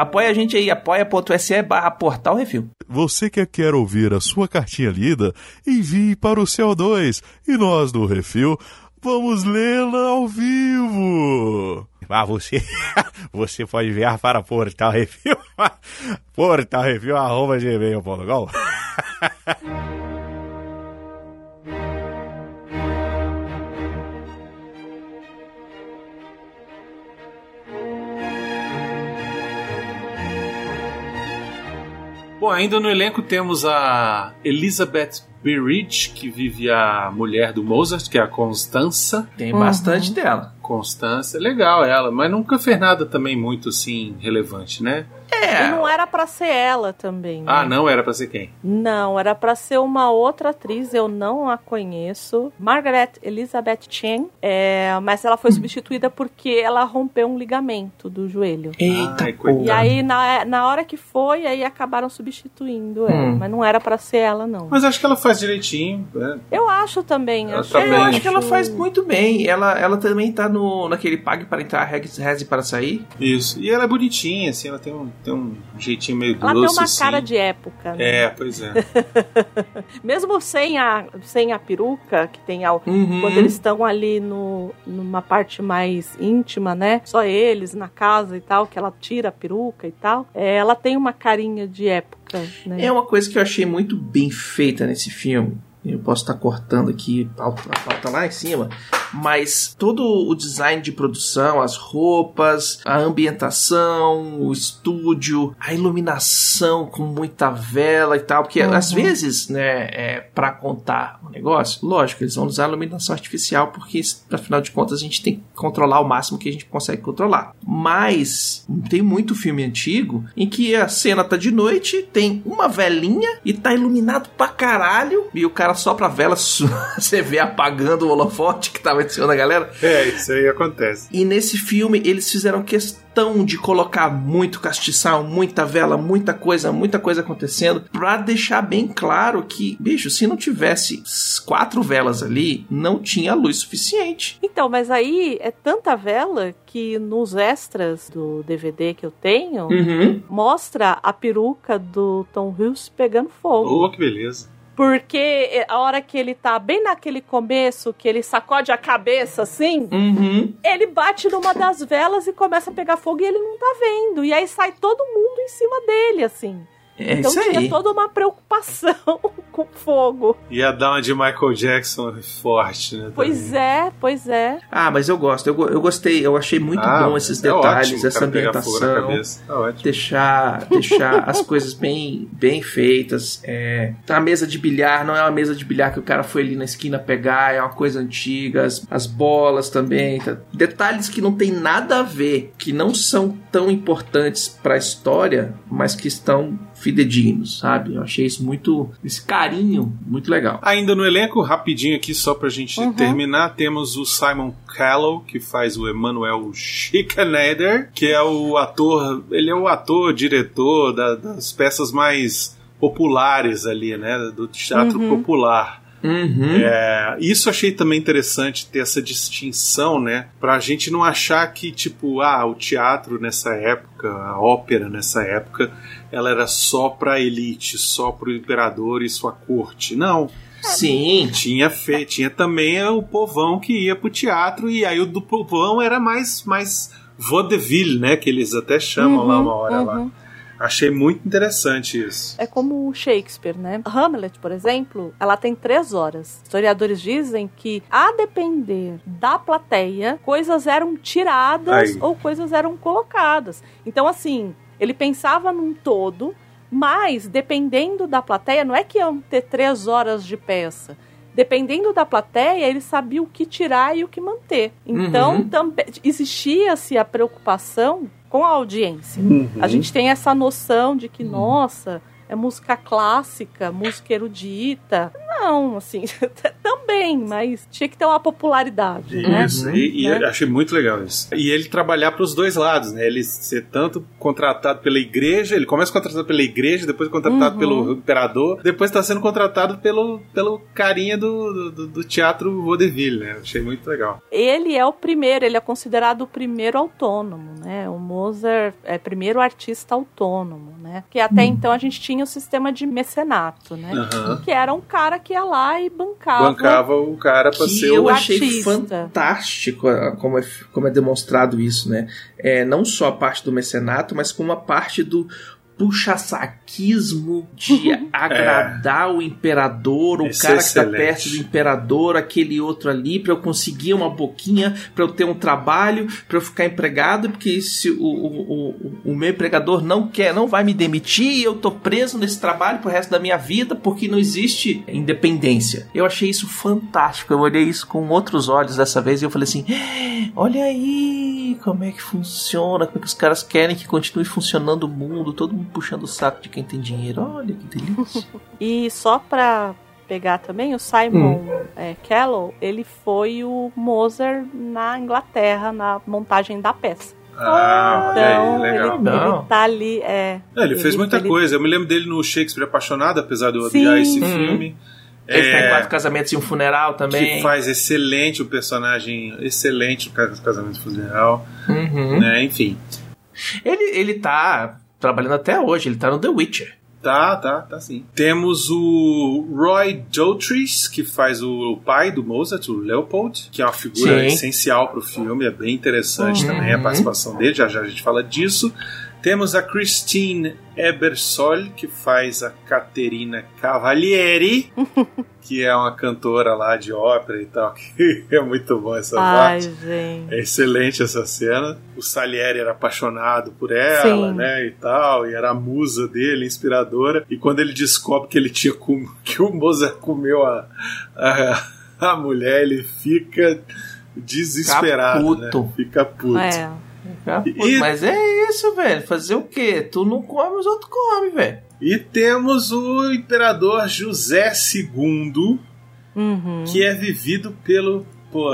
Apoia a gente aí, apoia.se barra portal refil. Você que quer ouvir a sua cartinha lida, envie para o CO2 e nós do Refil vamos lê-la ao vivo. Ah, você, *laughs* você pode enviar para Portal Refil, *laughs* Portal Refil, arroba gmail.com. *laughs* Bom, ainda no elenco temos a Elizabeth Berridge, que vive a mulher do Mozart, que é a Constança. Tem bastante dela. Constança, legal ela, mas nunca fez nada também muito assim relevante, né? É. Era pra ser ela também. né? Ah, não era pra ser quem? Não, era pra ser uma outra atriz, eu não a conheço. Margaret Elizabeth Chen, é, mas ela foi substituída porque ela rompeu um ligamento do joelho. Eita, Ai, coitada. E aí, na, na hora que foi, aí acabaram substituindo ela. Hum. Mas não era pra ser ela, não. Mas acho que ela faz direitinho. né? Eu acho também. Ela acho, bem. eu acho que ela faz muito bem. Ela, ela também tá no, naquele pague para entrar, reze reze para sair. Isso. E ela é bonitinha, assim, ela tem um, tem um jeitinho meio Ela doce. tem uma assim. cara de época. Né? É, pois é. *laughs* Mesmo sem a, sem a peruca, que tem ao, Uhum. quando eles estão ali no, numa parte mais íntima, né? Só eles na casa e tal, que ela tira a peruca e tal. é, ela tem uma carinha de época, né? É uma coisa que eu achei muito bem feita nesse filme. Eu posso estar cortando aqui a pauta lá em cima, mas todo o design de produção, as roupas, a ambientação, o estúdio, a iluminação com muita vela e tal, porque Uhum. às vezes, né, é, para contar o negócio, lógico, eles vão usar iluminação artificial porque afinal de contas a gente tem que controlar o máximo que a gente consegue controlar. Mas tem muito filme antigo em que a cena tá de noite, tem uma velinha e tá iluminado pra caralho e o cara sopra a vela, su- *laughs* você vê apagando o holofote que tava em cima da galera. É, isso aí acontece. E nesse filme eles fizeram questão de colocar muito castiçal, muita vela, muita coisa, muita coisa acontecendo, pra deixar bem claro que, bicho, se não tivesse quatro velas ali, não tinha luz suficiente. Então, mas aí é tanta vela que nos extras do DVD que eu tenho, Uhum. mostra a peruca do Tom Hughes pegando fogo. Oh, que beleza. Porque a hora que ele tá bem naquele começo, que ele sacode a cabeça assim, Uhum. ele bate numa das velas e começa a pegar fogo e ele não tá vendo. E aí sai todo mundo em cima dele, assim. É então isso tinha aí. toda uma preocupação *laughs* com fogo. Ia dar uma de Michael Jackson forte, né? Pois também. é, pois é. Ah, mas eu gosto, eu, eu gostei, eu achei muito Ah, bom esses é detalhes, ótimo o essa ambientação. Tá ótimo. deixar, deixar *laughs* as coisas bem, bem feitas. É, a mesa de bilhar não é uma mesa de bilhar que o cara foi ali na esquina pegar, é uma coisa antiga. As, as bolas também. tá? Detalhes que não tem nada a ver, que não são tão importantes para a história, mas que estão fidedignos, sabe? Eu achei isso muito. esse carinho muito legal. Ainda no elenco, rapidinho aqui, só pra gente Uhum. terminar, temos o Simon Callow, que faz o Emmanuel Schikaneder, que é o ator, ele é o ator, diretor da- das peças mais populares ali, né, do teatro Uhum. popular. Uhum. É, isso achei também interessante ter essa distinção, né? Pra gente não achar que, tipo, ah, o teatro nessa época, a ópera nessa época, ela era só pra elite, só pro imperador e sua corte. Não. Sim. Tinha, fe... Tinha também o povão que ia pro teatro, e aí o do povão era mais, mais vaudeville, né? Que eles até chamam lá uma hora lá. uhum. Achei muito interessante isso. É como o Shakespeare, né? Hamlet, por exemplo, ela tem três horas. Historiadores dizem que, a depender da plateia, coisas eram tiradas Aí. ou coisas eram colocadas. Então, assim, ele pensava num todo, mas dependendo da plateia, não é que iam ter três horas de peça. Dependendo da plateia, ele sabia o que tirar e o que manter. Então, Uhum. também existia-se a preocupação com a audiência. Uhum. A gente tem essa noção de que, nossa, é música clássica, música erudita. Não, assim, *laughs* também, mas tinha que ter uma popularidade, né? Isso, e, e Né? eu achei muito legal isso. E ele trabalhar para os dois lados, né? Ele ser tanto contratado pela igreja, ele começa contratado pela igreja, depois contratado Uhum. pelo imperador, depois está sendo contratado pelo, pelo carinha do, do, do teatro vaudeville, né? Achei muito legal. Ele é o primeiro, ele é considerado o primeiro autônomo, né? O Mozart é o primeiro artista autônomo, né? Que até então a gente tinha o sistema de mecenato, né? Aham. Que era um cara que ia lá e bancava. Bancava o cara pra que ser eu o. achei artista. fantástico ah, como é, como é demonstrado isso, né? É, não só a parte do mecenato, mas como a parte do puxa-saquismo de *laughs* agradar o imperador, o Isso cara é que tá perto do imperador, aquele outro ali, pra eu conseguir uma boquinha, pra eu ter um trabalho, pra eu ficar empregado, porque se o, o, o, o meu empregador não quer, não vai me demitir, e eu tô preso nesse trabalho pro resto da minha vida, porque não existe independência. Eu achei isso fantástico, eu olhei isso com outros olhos dessa vez e eu falei assim: olha aí como é que funciona, como é que os caras querem que continue funcionando o mundo, todo mundo puxando o saco de quem tem dinheiro. Olha que delícia. *laughs* E só pra pegar também, o Simon é, Callow, ele foi o Mozart na Inglaterra, na montagem da peça. Ah, olha aí, Então, legal. ele, Não. ele tá ali, é... É, ele fez muita ele- coisa. Eu me lembro dele no Shakespeare Apaixonado, apesar de eu odiar esse Uhum. filme. Ele em É, quatro casamentos e um funeral também. que faz excelente o personagem, excelente no Casa- Casamento Funeral, Uhum. né? Enfim. Ele, ele tá trabalhando até hoje, ele tá no The Witcher. Tá, tá, tá sim. Temos o Roy Dotrice, que faz o pai do Mozart, o Leopold, que é uma figura Sim. essencial pro filme, é bem interessante Uhum. também a participação dele, já já a gente fala disso. Temos a Christine Ebersol, que faz a Caterina Cavalieri, *laughs* que é uma cantora lá de ópera e tal, *laughs* que é muito bom essa Ai, parte. gente. É excelente essa cena. O Salieri era apaixonado por ela, Sim. né, e tal, e era a musa dele, inspiradora. E quando ele descobre que ele tinha com... *laughs* que o Mozart comeu a, a, a mulher, ele fica desesperado, Fica né? puto. Fica puto. É. Ah, pô, E- Mas é isso, velho. Fazer o quê? Tu não come, os outros comem, velho. E temos o imperador José II, Uhum. que é vivido pelo pô,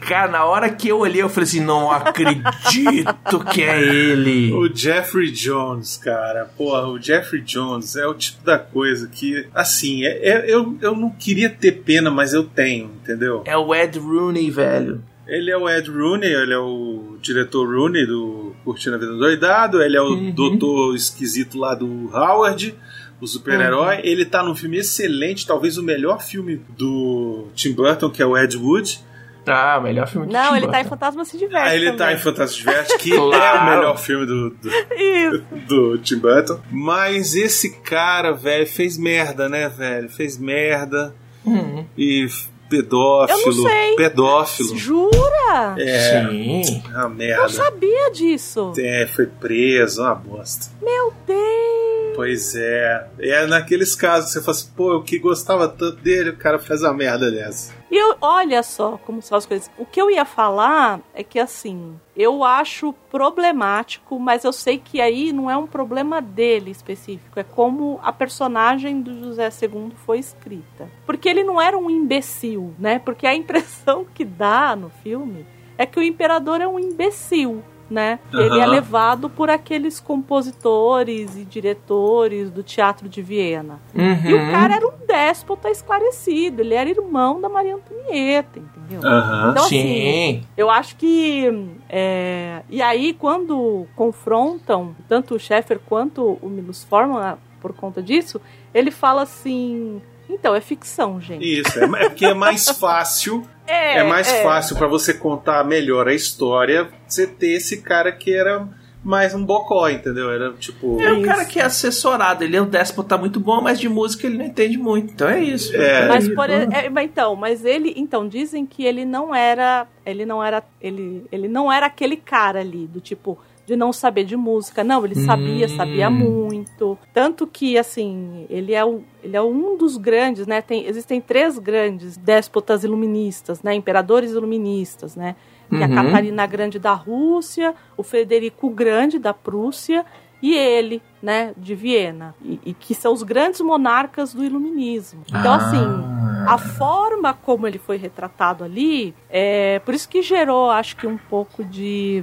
Cara, na hora que eu olhei, eu falei assim: não acredito que é ele. O Jeffrey Jones, cara. Porra, o Jeffrey Jones é o tipo da coisa que, assim, é, é- eu, eu não queria ter pena, mas eu tenho, entendeu? É o Ed Rooney, velho. Ele é o Ed Rooney, ele é o diretor Rooney do Curtindo a Vida Doidado, ele é o Uhum. doutor esquisito lá do Howard, o super-herói. Ele tá num filme excelente, talvez o melhor filme do Tim Burton, que é o Ed Wood. Ah, melhor filme do Não, Tim ele tá em Burton. Fantasma se diverte. Ah, ele tá também. em Fantastic Diverte, que *laughs* é Claro. o melhor filme do, do, *laughs* do Tim Burton. Mas esse cara, velho, fez merda, né, velho? Fez merda. Hum, E pedófilo. Eu não sei. Pedófilo. Jura? É, Sim. uma Eu merda. sabia disso. É, foi preso, uma bosta. Meu Deus. Pois é. É naqueles casos que você fala assim, pô, eu que gostava tanto dele, o cara faz uma merda dessa. E eu, olha só como são as coisas. O que eu ia falar é que assim, eu acho problemático, mas eu sei que aí não é um problema dele específico, é como a personagem do José II foi escrita. Porque ele não era um imbecil, né? Porque a impressão *laughs* que dá no filme é que o imperador é um imbecil. Né? Ele é levado por aqueles compositores e diretores do Teatro de Viena. Uhum. E o cara era um déspota esclarecido, ele era irmão da Maria Antonieta, entendeu? Aham. Então, assim, Sim. eu acho que. é, E aí, quando confrontam tanto o Sheffer quanto o Milos Forman por conta disso, ele fala assim. Então, é ficção, gente. Isso, é, é porque é mais *laughs* fácil. É, mais fácil pra você contar melhor a história, você ter esse cara que era mais um bocó, entendeu? Era tipo. É o cara que é assessorado, ele é um déspota muito bom, mas de música ele não entende muito. Então é isso. É. Mas por, é, mas então, mas ele, então dizem que ele não era, ele não era, ele, ele não era aquele cara ali do tipo de não saber de música. Não, ele sabia, Hum. sabia muito. Tanto que assim, ele é um, ele é um dos grandes, né? Tem, existem três grandes déspotas iluministas, né? Imperadores iluministas, né? É a Uhum. Catarina Grande da Rússia, o Frederico Grande da Prússia e ele, né, de Viena, e, e que são os grandes monarcas do iluminismo. Então, Ah. assim, a forma como ele foi retratado ali, é por isso que gerou, acho que um pouco de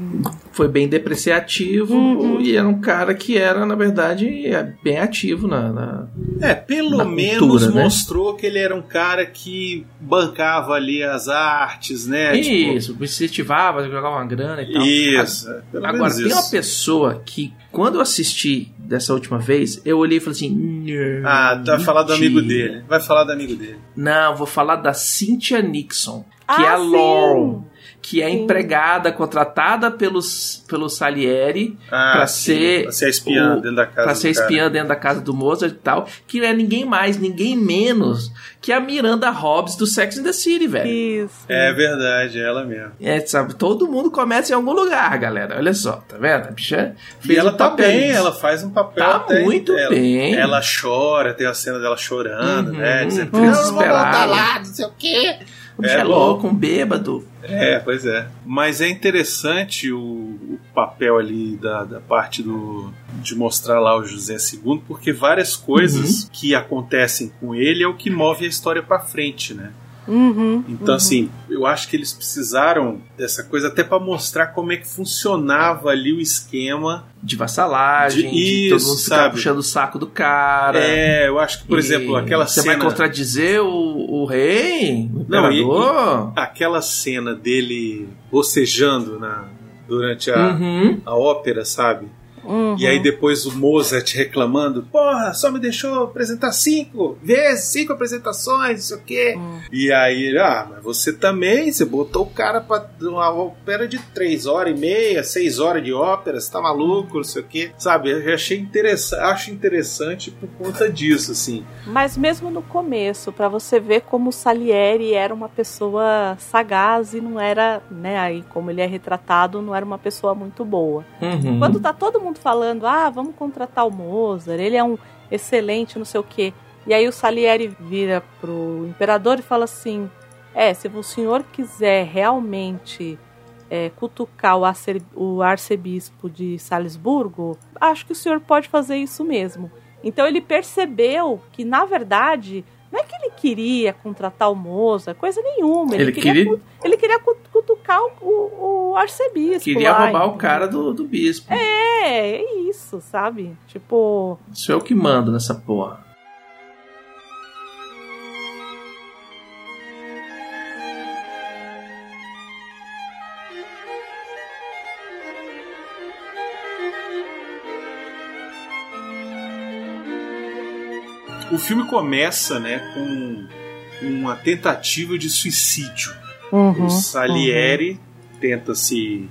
Foi bem depreciativo Uhum. e era um cara que era, na verdade, é, bem ativo na. na- É, pelo Na menos cultura, né? mostrou que ele era um cara que bancava ali as artes, né? Tipo, Isso, incentivava, jogava uma grana e tal. Isso, é, pelo Agora, menos tem isso. uma pessoa que, quando eu assisti dessa última vez, eu olhei e falei assim: "Não, Ah, vai falar do amigo mentira." dele. Vai falar do amigo dele. Não, vou falar da Cynthia Nixon, que Ah, é a sim. Laurel, que é Sim. empregada, contratada pelos, pelo Salieri Ah, pra sim, ser pra ser espiã o- dentro da casa pra do ser cara. espiã dentro da casa do Mozart e tal, que é ninguém mais, ninguém menos que a Miranda Hobbs do Sex and the City, velho. isso. É verdade, é ela mesmo. É, sabe, todo mundo começa em algum lugar, galera. Olha só, tá vendo? A bicha E fez ela um tá papel bem, ela faz um papel Tá até- muito ela, bem. Ela chora, tem a cena dela chorando, Uhum, né? Dizendo, tudo "Não, não vou lá, não sei o quê. O bicho é, É louco, um bêbado. É, pois é. Mas é interessante o, o papel ali da, da parte do de mostrar lá o José II, porque várias coisas que acontecem com ele é o que move a história pra frente, né? Uhum, Então, uhum. assim, eu acho que eles precisaram dessa coisa até pra mostrar como é que funcionava ali o esquema. De vassalagem, De- de, todo isso, mundo ficar sabe? puxando o saco do cara. É, eu acho que, por E exemplo, aquela Você cena. vai contradizer o, o rei? O Não, e- imperador? aquela cena dele bocejando na, durante a, Uhum. a ópera, sabe? Uhum. E aí depois o Mozart reclamando, porra, só me deixou apresentar cinco vezes, cinco apresentações, não sei o quê. Hum. E aí ele, ah, mas você também, você botou o cara pra uma ópera de três horas e meia, seis horas de ópera, você tá maluco, não sei o quê. Sabe, eu achei interessante, acho interessante por conta disso, assim. Mas mesmo no começo, pra você ver como o Salieri era uma pessoa sagaz e não era, né, aí como ele é retratado, não era uma pessoa muito boa. Uhum. Quando tá todo mundo falando, ah, vamos contratar o Mozart, ele é um excelente, não sei o quê. E aí o Salieri vira pro imperador e fala assim: é, se o senhor quiser realmente é, cutucar o, o arcebispo de Salisburgo, acho que o senhor pode fazer isso mesmo. Então ele percebeu que, na verdade, não é que ele queria contratar o Mozart, coisa nenhuma. Ele, Ele queria, queria- ele queria cu- cutucar o, o, o arcebispo. Queria lá, roubar o entendeu? cara do, do bispo. É, é isso, sabe? Tipo, Isso é o que mando nessa porra. O filme começa, né, com uma tentativa de suicídio. Uhum, o Salieri tenta se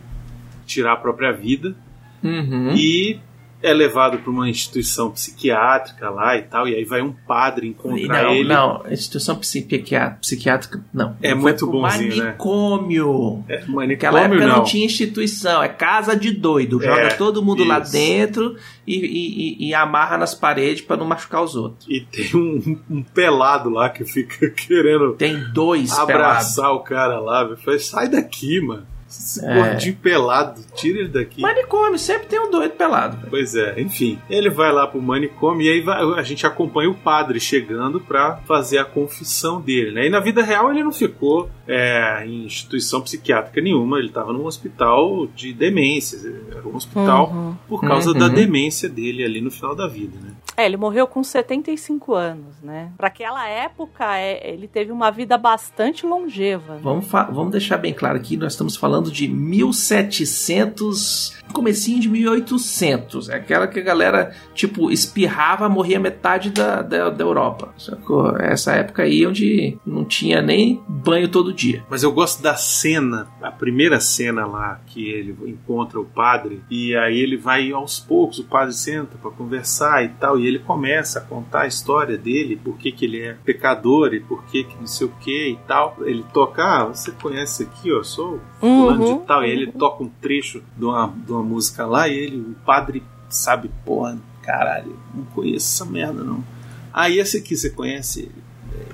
tirar a própria vida Uhum. e é levado para uma instituição psiquiátrica lá e tal, e aí vai um padre encontrar não, ele. não, instituição psiquiátrica, psiquiátrica não. É muito bonzinho, né? manicômio. É, Naquela manicômio época não. não. tinha instituição, é casa de doido. É, Joga todo mundo lá isso. dentro e, e- e- e amarra nas paredes pra não machucar os outros. E tem um, um pelado lá que fica *laughs* querendo Tem dois abraçar o cara lá. velho. Falei, sai daqui, mano. Esse É. gordinho pelado, tira ele daqui. Manicômio, sempre tem um doido pelado. velho. Pois é, enfim. Ele vai lá pro manicômio e aí vai- a gente acompanha o padre chegando pra fazer a confissão dele, né? E na vida real ele não ficou é, em instituição psiquiátrica nenhuma, ele tava num hospital de demências. Era um hospital Uhum. por causa Uhum. da demência dele ali no final da vida, né? É, ele morreu com 75 anos, né? Pra aquela época, é, ele teve uma vida bastante longeva. né? Vamos, vamos deixar bem claro aqui, nós estamos falando de 1700, comecinho de 1800. É aquela que a galera, tipo, espirrava, morria metade da, da, da Europa. Sacou? Essa época aí onde não tinha nem banho todo dia. Mas eu gosto da cena, a primeira cena lá que ele encontra o padre e aí ele vai aos poucos, o padre senta pra conversar e tal, e ele começa a contar a história dele, por que, que ele é pecador e por que que não sei o que e tal. Ele toca, ah, você conhece aqui, ó, eu sou fulano Uhum, de tal, e aí ele toca um trecho de uma, de uma música lá e ele, o padre sabe, porra, caralho, não conheço essa merda não. Ah, e esse aqui você conhece?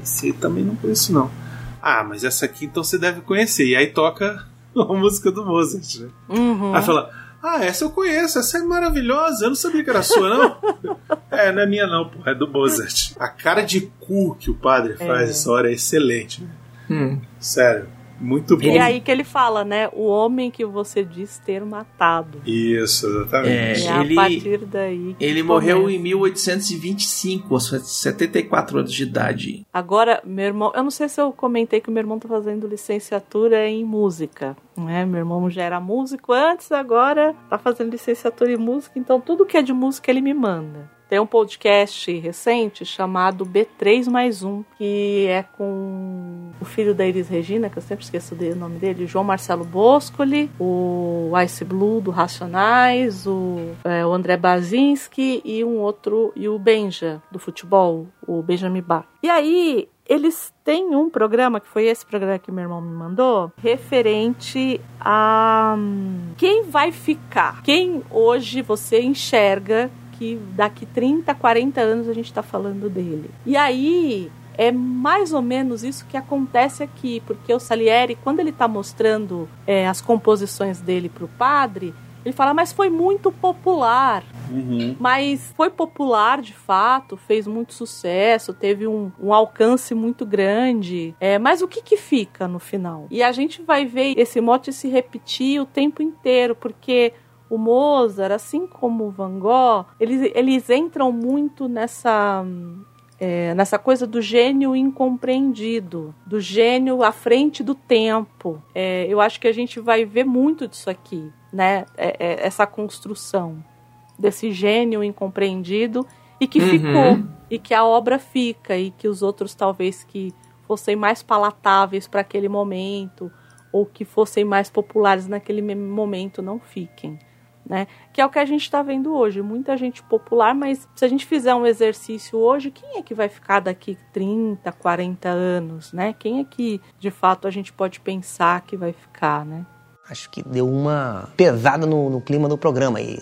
Esse também não conheço não. Ah, mas essa aqui então você deve conhecer. E aí toca *laughs* a música do Mozart, né? Uhum. Aí fala, Ah, essa eu conheço, essa é maravilhosa. Eu não sabia que era sua, não. *laughs* é, não é minha, não, pô. É do Mozart. A cara de cu que o padre faz É. nessa hora é excelente. Hum. Sério. Muito bom. E é aí que ele fala, né? O homem que você diz ter matado. Isso, É, exatamente. É a ele, partir daí. ele morreu começa. em 1825, aos 74 anos de idade. Agora, meu irmão, eu não sei se eu comentei que meu irmão tá fazendo licenciatura em música, né? Meu irmão já era músico antes, agora tá fazendo licenciatura em música, então tudo que é de música ele me manda. Tem um podcast recente chamado B3 mais um, que é com o filho da Iris Regina, que eu sempre esqueço o nome dele, João Marcelo Boscoli, o Ice Blue do Racionais, o, é, o André Bazinski e um outro, e o Benja do futebol, o Benjamin Bach. E aí, eles têm um programa, que foi esse programa que meu irmão me mandou, referente a hum, quem vai ficar. Quem hoje você enxerga que daqui 30, 40 anos a gente está falando dele. E aí é mais ou menos isso que acontece aqui, porque o Salieri, quando ele está mostrando é, as composições dele para o padre, ele fala, mas foi muito popular. Uhum. Mas foi popular de fato, fez muito sucesso, teve um, um alcance muito grande. É, mas o que, que fica no final? E a gente vai ver esse mote se repetir o tempo inteiro, porque o Mozart, assim como o Van Gogh, eles, eles entram muito nessa. é, nessa coisa do gênio incompreendido, do gênio à frente do tempo. É, eu acho que a gente vai ver muito disso aqui, né? É- é- essa construção desse gênio incompreendido e que Uhum. ficou e que a obra fica e que os outros talvez que fossem mais palatáveis para aquele momento ou que fossem mais populares naquele me- momento não fiquem. Né? Que é o que a gente está vendo hoje. Muita gente popular, mas se a gente fizer um exercício hoje, quem é que vai ficar daqui 30, 40 anos? Né? Quem é que de fato a gente pode pensar que vai ficar? Né? Acho que deu uma pesada no, no clima do programa aí.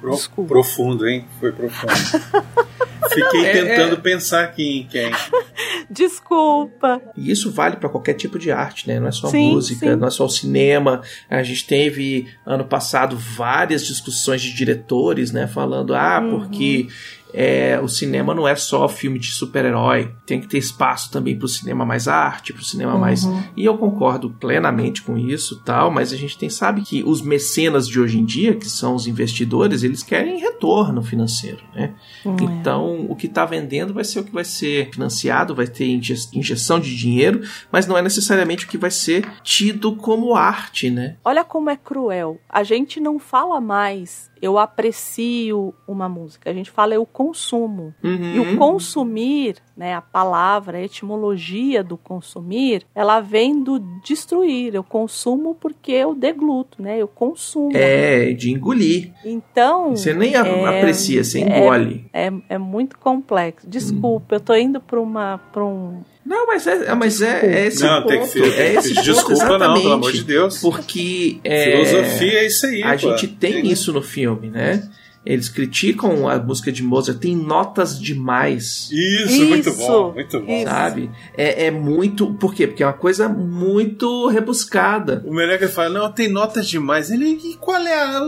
Pro- profundo, hein? Foi profundo. *laughs* Fiquei É, tentando é. pensar aqui em quem. *laughs* Desculpa. E isso vale para qualquer tipo de arte, né? Não é só Sim, música, sim. não é só o cinema. A gente teve ano passado várias discussões de diretores, né? Falando, ah, Uhum. porque é, o cinema não é só filme de super-herói, tem que ter espaço também para o cinema mais arte, para o cinema mais. Uhum. E eu concordo plenamente com isso, tal. Mas a gente tem sabe que os mecenas de hoje em dia, que são os investidores, eles querem retorno financeiro, né? Hum, Então, o que está vendendo vai ser o que vai ser financiado, vai ter inje- injeção de dinheiro, mas não é necessariamente o que vai ser tido como arte, né? Olha como é cruel. A gente não fala mais eu aprecio uma música. A gente fala eu consumo. Uhum. E o consumir, né, a palavra, a etimologia do consumir, ela vem do destruir. Eu consumo porque eu degluto, né? Eu consumo. É, de engolir. Então. Você nem é- aprecia, você é- engole. É, é, muito complexo. Desculpa, eu tô indo para uma para um Não, mas é, é- mas é, é esse Não, ponto. tem que ser- é esse ponto, desculpa não, exatamente. pelo amor de Deus. Porque é, Filosofia é isso aí, A pô. gente tem isso no filme, né? Eles criticam a música de Mozart, tem notas demais. Isso, muito bom, muito bom. Sabe? É, é muito. Por quê? Porque é uma coisa muito rebuscada. O melhor é que ele fala, não, tem notas demais. Ele, e qual é a.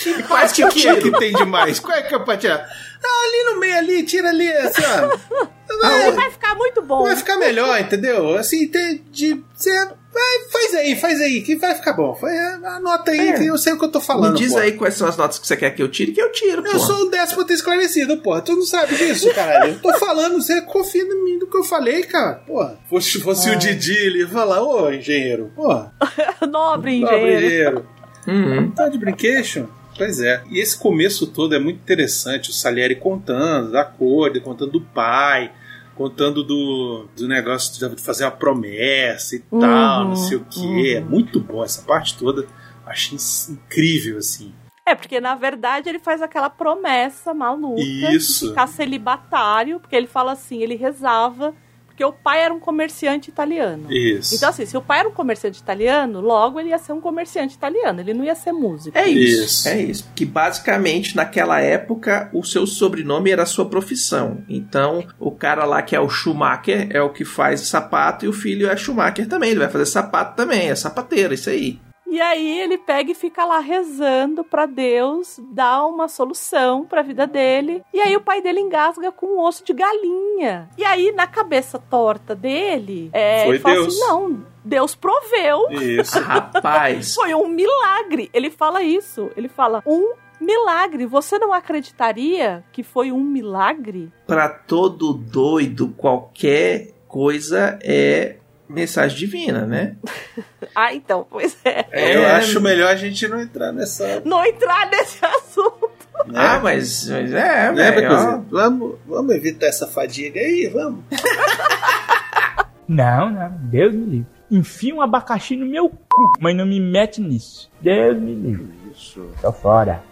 Que, *laughs* Quais que, que é que tem demais? Qual é que é pra tirar? Ah, ali no meio, ali, tira ali, *laughs* assim, ó. Vai, ficar muito bom. Vai ficar melhor, entendeu? Assim, tem de. Você, vai, faz aí, faz aí, que vai ficar bom. Foi, anota aí, É. que eu sei o que eu tô falando. Me diz pô. aí quais são as notas que você quer que eu tire, que eu tiro, Eu pô. sou o décimo esclarecido, pô. Tu não sabe disso, caralho. Eu tô falando, você confia em mim do que eu falei, cara. Pô, fosse, fosse Ah. o Didi, ele ia falar, ô, engenheiro, pô, *laughs* Nobre Nobre engenheiro. engenheiro. Uhum. Tá de brincation? Pois é. E esse começo todo é muito interessante. O Salieri contando da cor, contando do pai, contando do, do negócio de fazer uma promessa e tal, Uhum, não sei o que. É uhum. muito bom essa parte toda. Achei incrível, assim. É, porque na verdade ele faz aquela promessa maluca Isso. de ficar celibatário, porque ele fala assim, ele rezava, porque o pai era um comerciante italiano. Isso. Então, assim, se o pai era um comerciante italiano, logo ele ia ser um comerciante italiano, ele não ia ser músico. É isso, Isso. é isso. Que basicamente naquela época o seu sobrenome era a sua profissão. Então o cara lá que é o Schumacher é o que faz sapato e o filho é Schumacher também. Ele vai fazer sapato também, é sapateiro, isso aí. E aí ele pega e fica lá rezando pra Deus dar uma solução pra vida dele. E aí o pai dele engasga com um osso de galinha. E aí na cabeça torta dele, é, Foi ele fala Deus. assim: não, Deus proveu. Isso. *laughs* Rapaz. Foi um milagre. Ele fala isso. Ele fala um milagre. Você não acreditaria que foi um milagre? Pra todo doido, qualquer coisa é mensagem divina, né? *laughs* Ah, então, pois é. É, Eu acho melhor a gente não entrar nessa. Não entrar nesse *laughs* assunto. Né? Ah, mas, mas é, né, velho? Vamos, vamos evitar essa fadiga aí, vamos. *laughs* Não, não, Deus me livre. Enfia um abacaxi no meu cu, mas não me mete nisso. Deus me livre. Isso. Tô fora.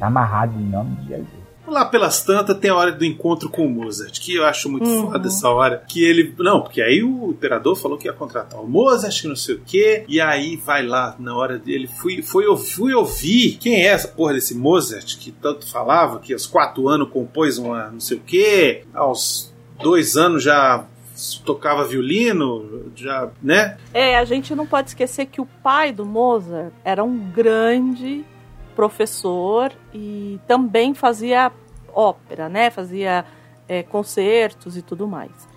Tá amarrado em nome de Jesus. Lá pelas tantas tem a hora do encontro com o Mozart, que eu acho muito Uhum. foda essa hora. Que ele. Não, porque aí o imperador falou que ia contratar o Mozart, que não sei o quê. E aí vai lá na hora dele. Fui, fui, fui ouvir quem é essa porra desse Mozart que tanto falava, que aos quatro anos compôs uma não sei o quê, aos dois anos já tocava violino, já, né? É, a gente não pode esquecer que o pai do Mozart era um grande professor e também fazia ópera, né? Fazia é, concertos e tudo mais.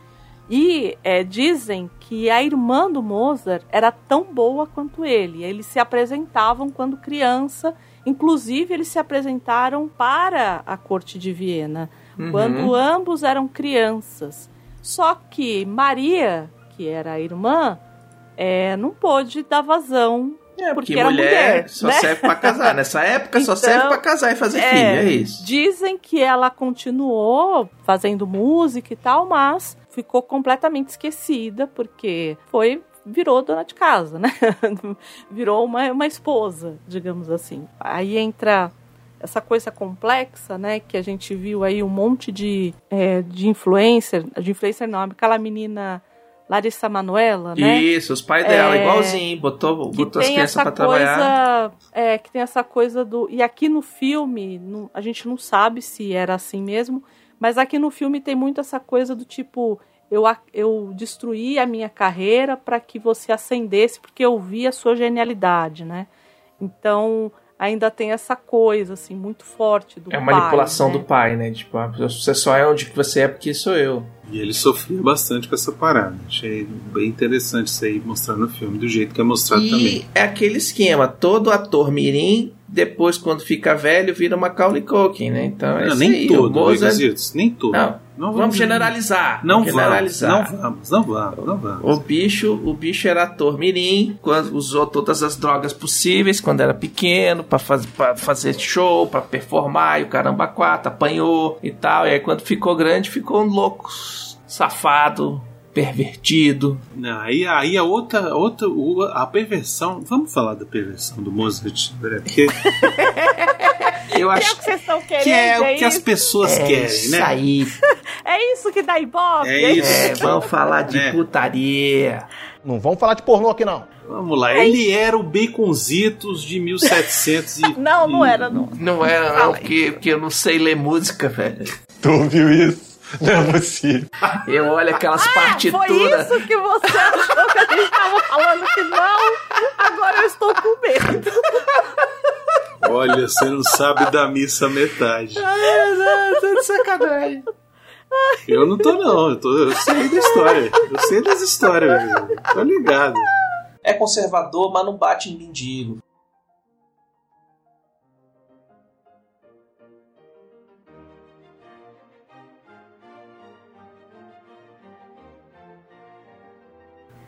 E é, dizem que a irmã do Mozart era tão boa quanto ele. Eles se apresentavam quando criança. Inclusive, eles se apresentaram para a corte de Viena Uhum. quando ambos eram crianças. Só que Maria, que era a irmã, é, não pôde dar vazão. É, porque mulher, mulher, só né? serve pra casar. Nessa época só Então, serve pra casar e fazer é, filho, é isso. Dizem que ela continuou fazendo música e tal, mas ficou completamente esquecida, porque foi virou dona de casa, né? *laughs* virou uma, uma esposa, digamos assim. Aí entra essa coisa complexa, né? Que a gente viu aí um monte de, é, de influencer, de influencer não, aquela menina Larissa Manoela, né? Isso, os pais dela, É, igualzinho, botou, botou as crianças essa pra trabalhar. coisa é que tem essa coisa do e aqui no filme não- a gente não sabe se era assim mesmo mas aqui no filme tem muito essa coisa do tipo eu, eu destruí a minha carreira para que você ascendesse porque eu vi a sua genialidade né então ainda tem essa coisa assim muito forte do É a pai, manipulação né? do pai, né? Tipo, você só é onde você é porque sou eu. E ele sofria bastante com essa parada. Achei bem interessante isso aí mostrando no filme, do jeito que é mostrado E também. é aquele esquema, todo ator mirim, depois quando fica velho, vira Macaulay Culkin, né? Então é Não, nem aí, todo, Mozart... Requisitos, nem todo. Não, Não vamos generalizar. Não vamos vamos, generalizar. não vamos, não vamos, não vamos. O bicho, o bicho era ator mirim, quando usou todas as drogas possíveis quando era pequeno, pra, faz, pra fazer show, pra performar, e o caramba quatro, apanhou e tal. E aí quando ficou grande, ficou louco, safado, pervertido. Não, aí, aí a outra, outra, o- a perversão. Vamos falar da perversão do Mozart, André, porque *laughs* eu é o acho que vocês estão querendo que é o que as pessoas É querem, isso né? aí. *laughs* é isso que dá ibope É isso. É, vamos falar de É. putaria. Não vamos falar de pornô aqui, não. Vamos lá, ele era o Baconzitos de 1700 e... *laughs* não não era não Não era, não, porque, porque eu não sei ler música, velho. Tu ouviu isso? Não é possível. Eu olho aquelas Foi partituras. isso que você achou que a gente tava falando que não? Agora eu estou com medo. Olha, você não sabe da missa metade. Ah, não, tô de sacanagem. Eu não tô, não. Eu, tô, eu sei da história. Eu sei das histórias, velho. Tô ligado. É conservador, mas não bate em mendigo.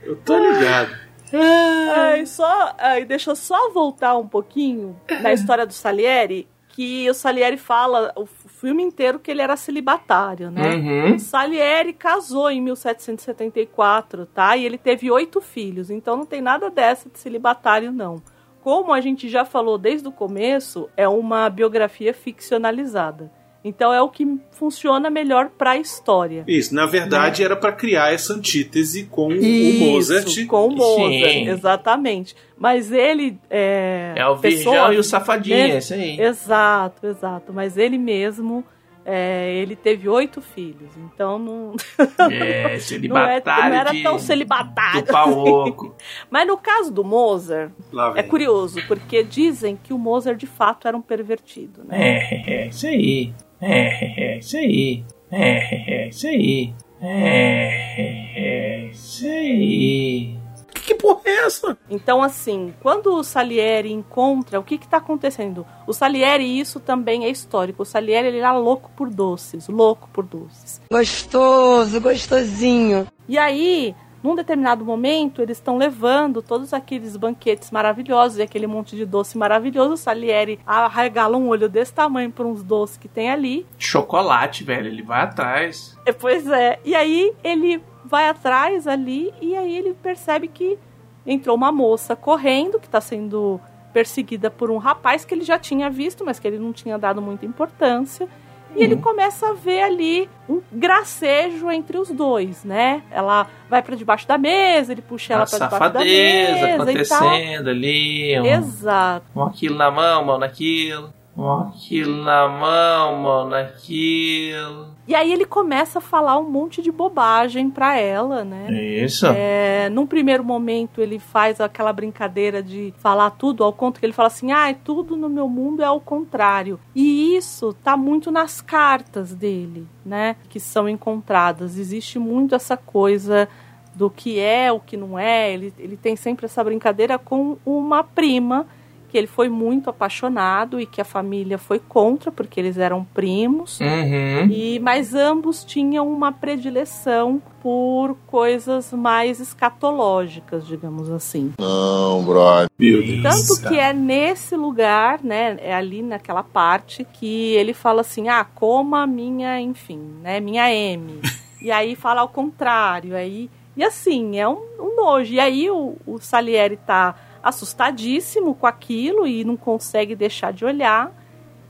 Eu tô ligado. Ai, só, ai, deixa eu só voltar um pouquinho na história do Salieri, que o Salieri fala o filme inteiro que ele era celibatário, né? Uhum. O Salieri casou em 1774, tá? E ele teve oito filhos, então não tem nada dessa de celibatário, não. Como a gente já falou desde o começo, é uma biografia ficcionalizada. Então é o que funciona melhor pra história. Isso, na verdade era pra criar essa antítese com Isso, o Mozart. Com o Mozart, Sim. exatamente. Mas ele é. É o pessoa- virgão e o safadinho, né? é isso aí. Exato, exato. Mas ele mesmo é, ele teve oito filhos, então não. *laughs* É, não, celibatário é, não era de- tão celibatário. do pau oco. *laughs* Mas no caso do Mozart, é curioso, porque dizem que o Mozart de fato era um pervertido, né? É, é, isso aí. É, é, isso aí. É, é, isso aí. É, é, isso aí. Que, que porra é essa? Então, assim, quando o Salieri encontra, o que está acontecendo? O Salieri, isso também é histórico. O Salieri ele era louco por doces, louco por doces. Gostoso, gostosinho. E aí, num determinado momento, eles estão levando todos aqueles banquetes maravilhosos e aquele monte de doce maravilhoso. O Salieri arregala um olho desse tamanho para uns doces que tem ali. Chocolate, velho, ele vai atrás. É, Pois é. E aí ele vai atrás ali e aí ele percebe que entrou uma moça correndo que está sendo perseguida por um rapaz que ele já tinha visto, mas que ele não tinha dado muita importância. E ele começa a ver ali um gracejo entre os dois, né? Ela vai para debaixo da mesa, ele puxa ela para debaixo da mesa acontecendo ali. Um, Exato. um aquilo na mão, mão naquilo. Um aquilo na mão, mão naquilo. E aí ele começa a falar um monte de bobagem para ela, né? Isso. É, num primeiro momento ele faz aquela brincadeira de falar tudo ao conto que ele fala assim, ah, tudo no meu mundo é ao contrário. E isso tá muito nas cartas dele, né? Que são encontradas. Existe muito essa coisa do que é, o que não é. Ele, ele tem sempre essa brincadeira com uma prima que ele foi muito apaixonado e que a família foi contra porque eles eram primos. Uhum. E mas ambos tinham uma predileção por coisas mais escatológicas, digamos assim. Não, brother. Meu Deus. Tanto que é nesse lugar, né, é ali naquela parte que ele fala assim: "Ah, coma a minha, enfim, né, minha M". *laughs* e aí fala ao contrário, aí e assim, é um, um nojo. E aí o, o Salieri tá assustadíssimo com aquilo e não consegue deixar de olhar.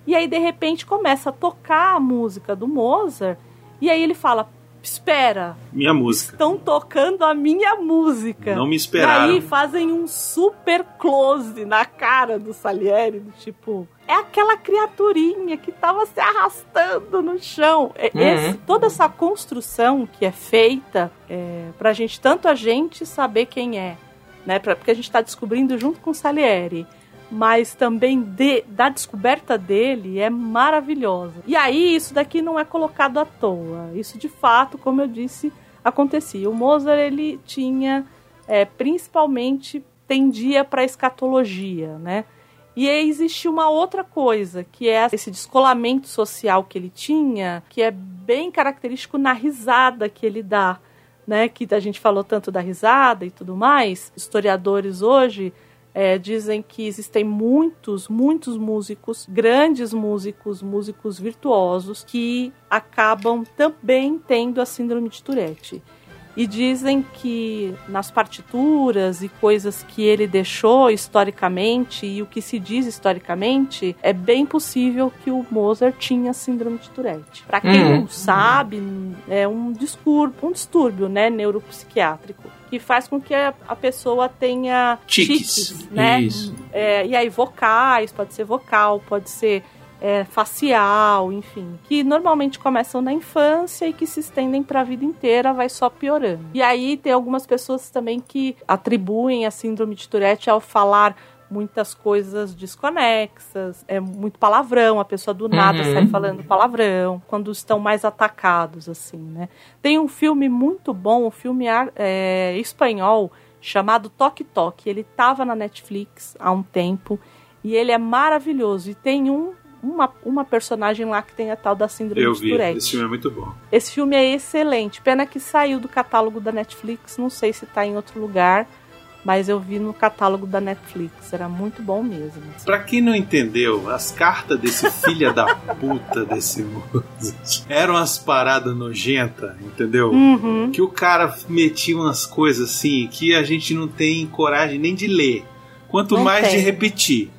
E aí, de repente, começa a tocar a música do Mozart. E aí ele fala: Espera, Minha música. estão tocando a minha música. Não me esperaram. E aí fazem um super close na cara do Salieri, do tipo. É aquela criaturinha que tava se arrastando no chão. É- Uhum. esse- toda essa construção que é feita é, pra gente, tanto a gente saber quem é, né? Porque a gente tá descobrindo junto com Salieri. Mas também de- da descoberta dele é maravilhosa. E aí, isso daqui não é colocado à toa. Isso de fato, como eu disse, acontecia. O Mozart ele tinha é, principalmente tendia para escatologia, né? E aí existe uma outra coisa, que é esse descolamento social que ele tinha, que é bem característico na risada que ele dá, né? Que a gente falou tanto da risada e tudo mais. Historiadores hoje é, dizem que existem muitos, muitos músicos, grandes músicos, músicos virtuosos, que acabam também tendo a síndrome de Tourette. E dizem que nas partituras e coisas que ele deixou historicamente e o que se diz historicamente, é bem possível que o Mozart tinha síndrome de Tourette. Para quem Uhum. não sabe, é um distúrbio, um distúrbio, né, neuropsiquiátrico, que faz com que a, a pessoa tenha Tiques. né? Isso. É, e aí vocais, pode ser vocal, pode ser é, facial, enfim, que normalmente começam na infância e que se estendem para a vida inteira, vai só piorando. E aí tem algumas pessoas também que atribuem a síndrome de Tourette ao falar muitas coisas desconexas, é muito palavrão, a pessoa do nada Uhum. sai falando palavrão, quando estão mais atacados, assim, né? Tem um filme muito bom, um filme é, espanhol chamado Toque Toque. Ele estava na Netflix há um tempo e ele é maravilhoso. E tem um, uma, uma personagem lá que tem a tal da síndrome Eu de vi. Tourette. Esse filme é muito bom. Esse filme é excelente. Pena que saiu do catálogo da Netflix. Não sei se tá em outro lugar. Mas eu vi no catálogo da Netflix. Era muito bom mesmo. Pra quem não entendeu, as cartas desse *laughs* filho da puta desse Mozart eram as paradas nojentas, entendeu? Uhum. Que o cara metia umas coisas assim que a gente não tem coragem nem de ler, quanto Não mais tem. de repetir.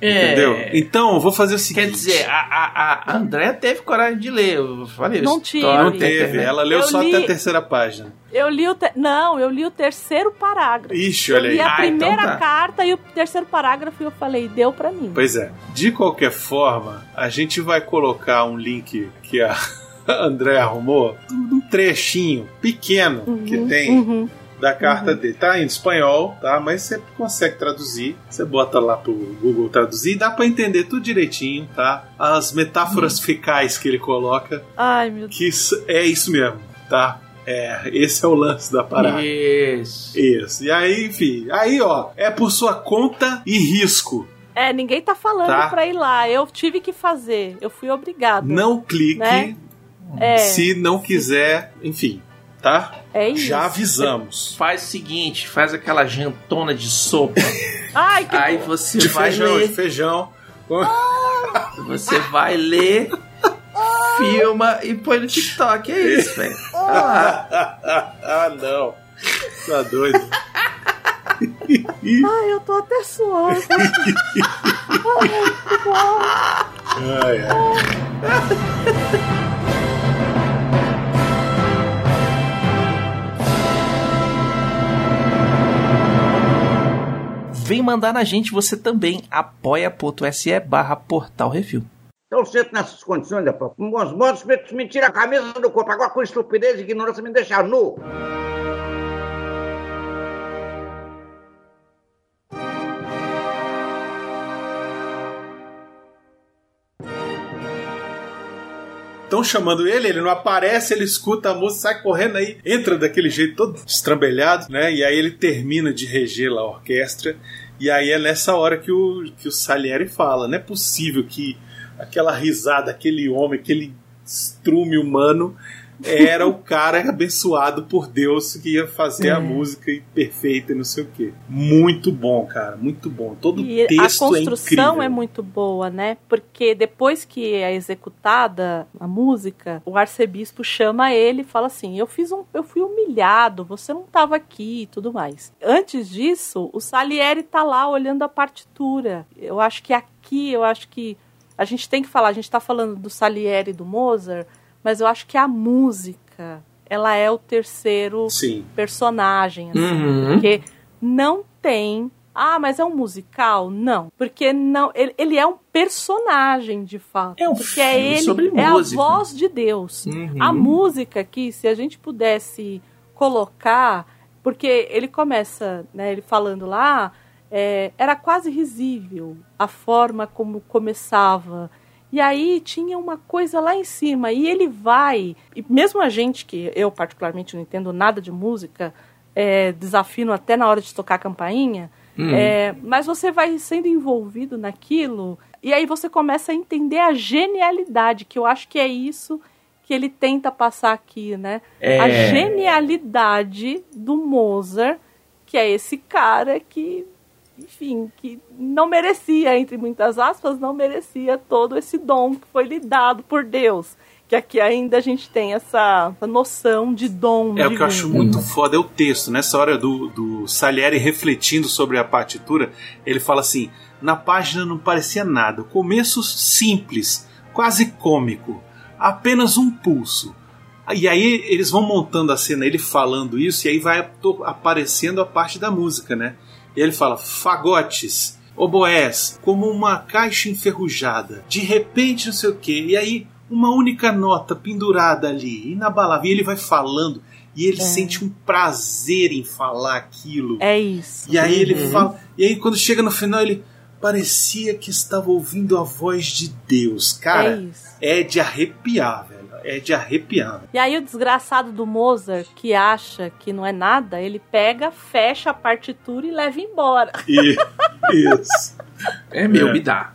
É. Entendeu? Então, eu vou fazer o seguinte. Quer dizer, a, a, a André teve coragem de ler. Eu falei, Não isso, tive. torna Não teve, internet. ela leu Eu só li- até a terceira página. Eu li o. te- Não, eu li o terceiro parágrafo. Ixi, olha li aí. a Ah, então primeira tá. carta e o terceiro parágrafo e eu falei, deu pra mim. Pois é. De qualquer forma, a gente vai colocar um link que a *laughs* André arrumou, um trechinho pequeno que tem Uhum. Da carta dele. Tá em espanhol, tá? Mas você consegue traduzir. Você bota lá pro Google traduzir dá pra entender tudo direitinho, tá? As metáforas fecais que ele coloca, Ai, meu Deus. que isso- é isso mesmo, tá? É, esse é o lance da parada. Isso. Isso. E aí, enfim, aí ó, é por sua conta e risco. É, ninguém tá falando Tá. pra ir lá. Eu tive que fazer. Eu fui obrigada. Não clique Né? É, se não quiser, enfim, tá? é isso. Já avisamos. Faz o seguinte, faz aquela jantona de sopa. *laughs* Ai, que aí você De vai feijão, ler. de feijão. Você vai ler, filma e põe no TikTok. É isso, velho. Ah, ah, *laughs* não. Tá doido. Ai, eu tô até suando. *laughs* Ai, que bom. Ai, ai. Vem mandar na gente você também. apoia.se barra portal review. Eu sento nessas condições, rapaz. Com bons modos, me tira a camisa do corpo. Agora com estupidez e ignorância me deixa nu. Estão chamando ele, ele não aparece, ele escuta a música, sai correndo aí, entra daquele jeito todo estrambelhado, né? E aí ele termina de reger lá a orquestra. E aí é nessa hora que o, que o Salieri fala: não é possível que aquela risada, aquele homem, aquele estrume humano era o cara abençoado por Deus que ia fazer a É. música perfeita e não sei o quê. Muito bom, cara, muito bom. Todo E a texto é construção incrível. é muito boa, né? Porque depois que é executada a música, o arcebispo chama ele e fala assim: "Eu fiz um, eu fui humilhado, você não estava aqui e tudo mais". Antes disso, o Salieri tá lá olhando a partitura. Eu acho que aqui, eu acho que a gente tem que falar, a gente tá falando do Salieri e do Mozart, mas eu acho que a música, ela é o terceiro Sim. personagem, assim, Uhum. porque não tem. Ah, mas é um musical? Não, porque não. Ele, ele é um personagem de fato. É um porque é ele, sobre é música. a voz de Deus. Uhum. A música aqui, se a gente pudesse colocar, porque ele começa, né, ele falando lá, é, era quase risível a forma como começava. E aí tinha uma coisa lá em cima, e ele vai, e mesmo a gente que eu particularmente não entendo nada de música, é, desafino até na hora de tocar a campainha, Hum. é, mas você vai sendo envolvido naquilo, e aí você começa a entender a genialidade, que eu acho que é isso que ele tenta passar aqui, né? É. A genialidade do Mozart, que é esse cara que, enfim, que não merecia, entre muitas aspas, não merecia todo esse dom que foi lhe dado por Deus. Que aqui ainda a gente tem essa, essa noção de dom. É o que eu acho muito foda é o texto. Nessa hora do, do Salieri refletindo sobre a partitura, ele fala assim: na página não parecia nada. Começo simples, quase cômico, apenas um pulso. E aí eles vão montando a cena, ele falando isso, e aí vai aparecendo a parte da música, né? E ele fala: fagotes, oboés, como uma caixa enferrujada. De repente, não sei o quê. E aí, uma única nota pendurada ali, inabalável. E ele vai falando, e ele É. sente um prazer em falar aquilo. É isso. E aí ele Uhum. fala. E aí, quando chega no final, ele parecia que estava ouvindo a voz de Deus. Cara, É isso. é de arrepiar, velho. É de arrepiar. E aí o desgraçado do Mozart, que acha que não é nada, ele pega, fecha a partitura e leva embora. *laughs* E, isso. É meu, É. me dá.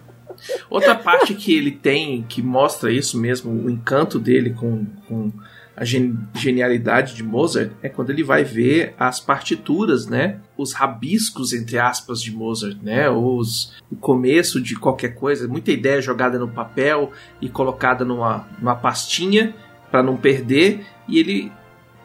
Outra parte que ele tem, que mostra isso mesmo, o encanto dele com, com a gen- genialidade de Mozart, é quando ele vai ver as partituras, né? Os rabiscos, entre aspas, de Mozart, né? Os, o começo de qualquer coisa, muita ideia jogada no papel e colocada numa, numa pastinha para não perder, e ele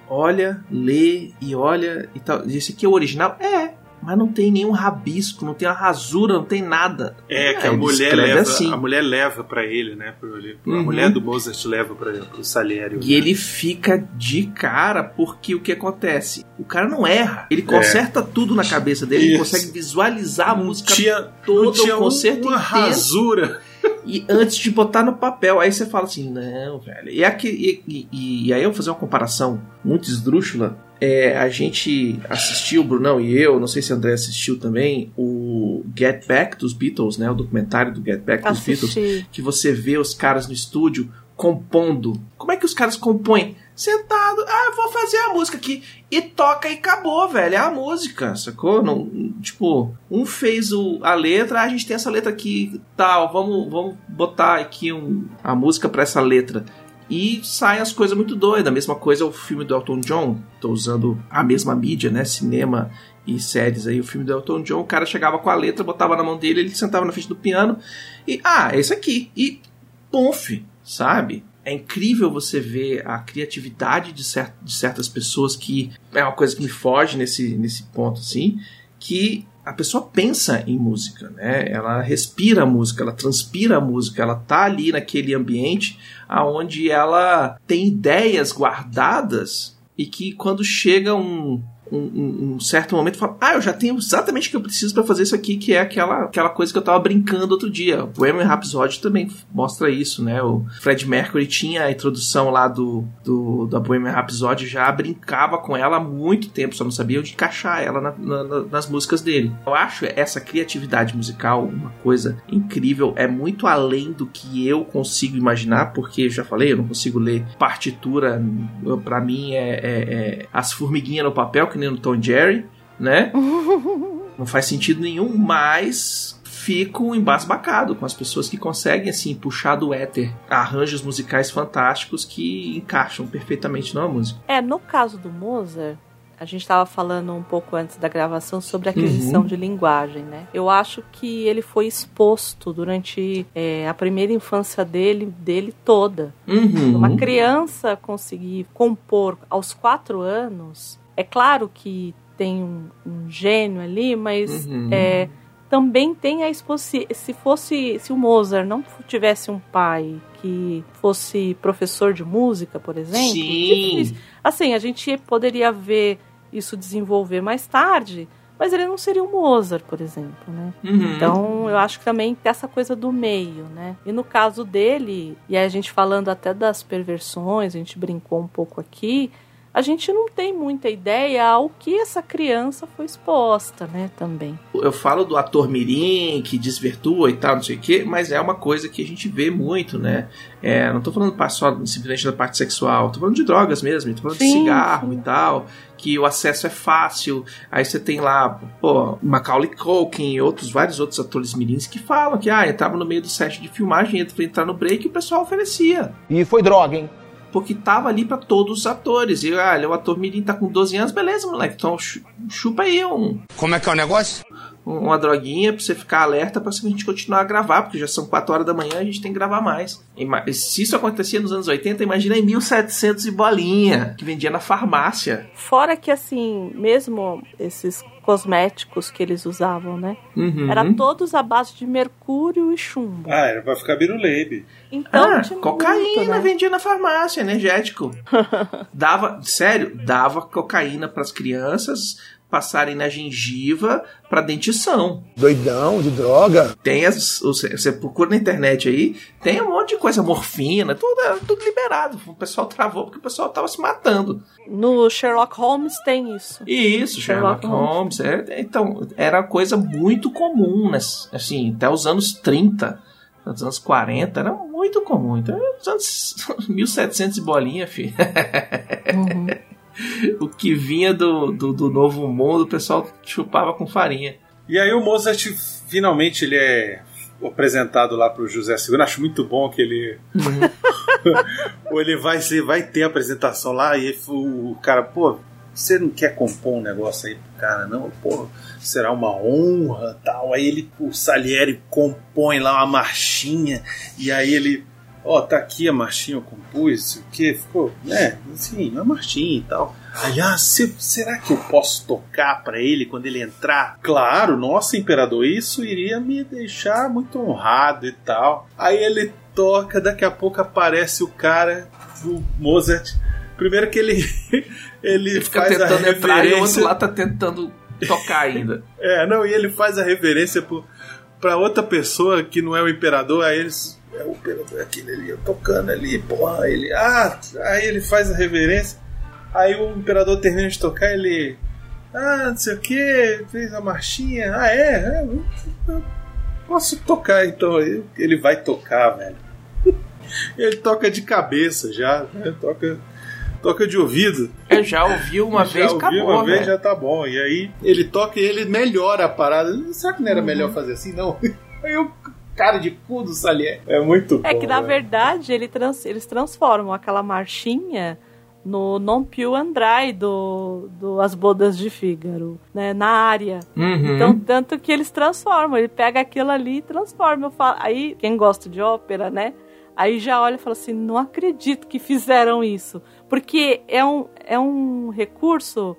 olha, lê e olha e tal. Esse aqui é o original? É, mas não tem nenhum rabisco, não tem uma rasura, não tem nada. É, que a Ele mulher leva, assim. a mulher leva para ele, né? Pro, ele- a Uhum. mulher do Mozart leva para o Salieri. E ele fica de cara porque o que acontece? O cara não erra. Ele conserta tudo na cabeça dele, ele É. Isso. consegue visualizar a música tinha, toda, não tinha o concerto uma inteiro. rasura. E antes de botar no papel, aí você fala assim, não, velho. E, aqui, e, e- e aí eu vou fazer uma comparação muito esdrúxula. É, a gente assistiu, Brunão e eu, não sei se o André assistiu também, o Get Back dos Beatles, né? O documentário do Get Back dos Beatles. Assisti. Que você vê os caras no estúdio compondo. Como é que os caras compõem? Sentado, ah, vou fazer a música aqui. E toca e acabou, velho. É a música, sacou? Não, tipo, um fez o, a letra, ah, a gente tem essa letra aqui, tal, vamos, vamos botar aqui um, a música pra essa letra. E saem as coisas muito doidas. A mesma coisa é o filme do Elton John. Tô usando a mesma mídia, né? Cinema e séries aí. O filme do Elton John, o cara chegava com a letra, botava na mão dele, ele sentava na frente do piano e, ah, é esse aqui. E, ponf, sabe? É incrível você ver a criatividade de, cer de certas pessoas que é uma coisa que me foge nesse, nesse ponto, assim, que a pessoa pensa em música, né? Ela respira a música, ela transpira a música, ela tá ali naquele ambiente aonde ela tem ideias guardadas e que quando chega um, um, um- certo momento fala, ah, eu já tenho exatamente o que eu preciso para fazer isso aqui, que é aquela, aquela coisa que eu tava brincando outro dia. O Bohemian Rhapsody também mostra isso, né? O Fred Mercury tinha a introdução lá do, do da Bohemian Rhapsody, já brincava com ela há muito tempo, só não sabia onde encaixar ela na- na- na- nas músicas dele. Eu acho essa criatividade musical uma coisa incrível, é muito além do que eu consigo imaginar, porque já falei, eu não consigo ler partitura, pra mim é, é- é as formiguinhas no papel, que nem no Tom Jerry, né? *laughs* Não faz sentido nenhum, mas fico embasbacado com as pessoas que conseguem assim puxar do éter arranjos musicais fantásticos que encaixam perfeitamente numa música. É, no caso do Mozart, a gente estava falando um pouco antes da gravação sobre a aquisição Uhum. de linguagem, né? Eu acho que ele foi exposto durante é, a primeira infância dele, dele toda. Uhum. Uma criança conseguir compor aos quatro anos, é claro que tem um, um gênio ali, mas Uhum. é, também tem a exposição. Se fosse, se o Mozart não tivesse um pai que fosse professor de música, por exemplo, difícil. assim, a gente poderia ver isso desenvolver mais tarde, mas ele não seria o Mozart, por exemplo, né? Uhum. Então, eu acho que também tem essa coisa do meio, né? E no caso dele, e a gente falando até das perversões, a gente brincou um pouco aqui, a gente não tem muita ideia ao que essa criança foi exposta, né, também. Eu falo do ator mirim que desvirtua e tal, não sei o quê, mas é uma coisa que a gente vê muito, né? É, não tô falando só simplesmente da parte sexual, tô falando de drogas mesmo, tô falando de Sim, cigarro e tal, que o acesso é fácil. Aí você tem lá, pô, Macaulay Culkin e outros, vários outros atores mirins que falam que, ah, entrava no meio do set de filmagem, entra pra entrar no break e o pessoal oferecia. E foi droga, hein? Porque tava ali pra todos os atores. E, ah, ele é o ator mirim, tá com 12 anos, beleza, moleque, então chu- chupa aí um, Como é que é o negócio? Uma droguinha pra você ficar alerta pra a gente continuar a gravar, porque já são 4 horas da manhã e a gente tem que gravar mais. Ima- Se isso acontecia nos anos 80, imagina em 1700 e bolinha, que vendia na farmácia. Fora que, assim, mesmo esses cosméticos que eles usavam, né? Uhum. Era todos à base de mercúrio e chumbo. Ah, era pra ficar biruleibe. Então, Ah, cocaína muito, né? vendia na farmácia, energético. *laughs* dava, sério, dava cocaína pras crianças passarem na gengiva pra dentição. Doidão de droga. Tem as. Você, procura na internet aí, tem um monte de coisa, morfina, tudo, era tudo liberado. O pessoal travou porque o pessoal tava se matando. No Sherlock Holmes tem isso. Isso, Sherlock, Sherlock Holmes. é, então, era coisa muito comum, né? Assim, até os anos 30, nos anos 40, era muito comum. Então, nos anos *laughs* 1700 e bolinha, filho. Uhum. *laughs* *laughs* o que vinha do, do, do novo mundo, o pessoal chupava com farinha. E aí o Mozart finalmente ele é apresentado lá pro José II. Acho muito bom que ele *laughs* ou ele vai ser, vai ter a apresentação lá e o cara, pô, você não quer compor um negócio aí pro cara, não? Pô, será uma honra, tal. Aí ele, o Salieri compõe lá uma marchinha e aí ele ó, tá aqui a marchinha, eu compus, o que, ficou, né, assim, a marchinha e tal. Aí, ah, se- será que eu posso tocar pra ele quando ele entrar? Claro, nossa, imperador, isso iria me deixar muito honrado e tal. Aí ele toca, daqui a pouco aparece o cara, o Mozart. Primeiro que *laughs* ele, ele Fica faz a tentando entrar e o outro lá tá tentando tocar ainda. *laughs* É, não, e ele faz a reverência pro, pra outra pessoa que não é o imperador, aí eles. É o imperador, aquele ali, tocando ali, porra, ele. Ah, aí ele faz a reverência, aí o imperador termina de tocar, ele. Ah, não sei o que, fez a marchinha, ah, é, é eu- posso tocar então. Ele vai tocar, velho. *laughs* Ele toca de cabeça já, né? Toca, toca de ouvido. Eu já ouvi uma *laughs* Já vez, ouvi acabou, uma vez, velho. já tá bom. E aí ele toca e ele melhora a parada. Será que não era melhor fazer assim? Não. *laughs* Aí o cara de cu do Salier. É muito bom. É que na verdade ele trans- eles transformam aquela marchinha no Non più andrai do, do As Bodas de Fígaro, né? Na área. Uhum. Então, tanto que eles transformam, ele pega aquilo ali e transforma. Falo, aí, quem gosta de ópera, né? Aí já olha e fala assim: não acredito que fizeram isso. Porque é um, é um recurso,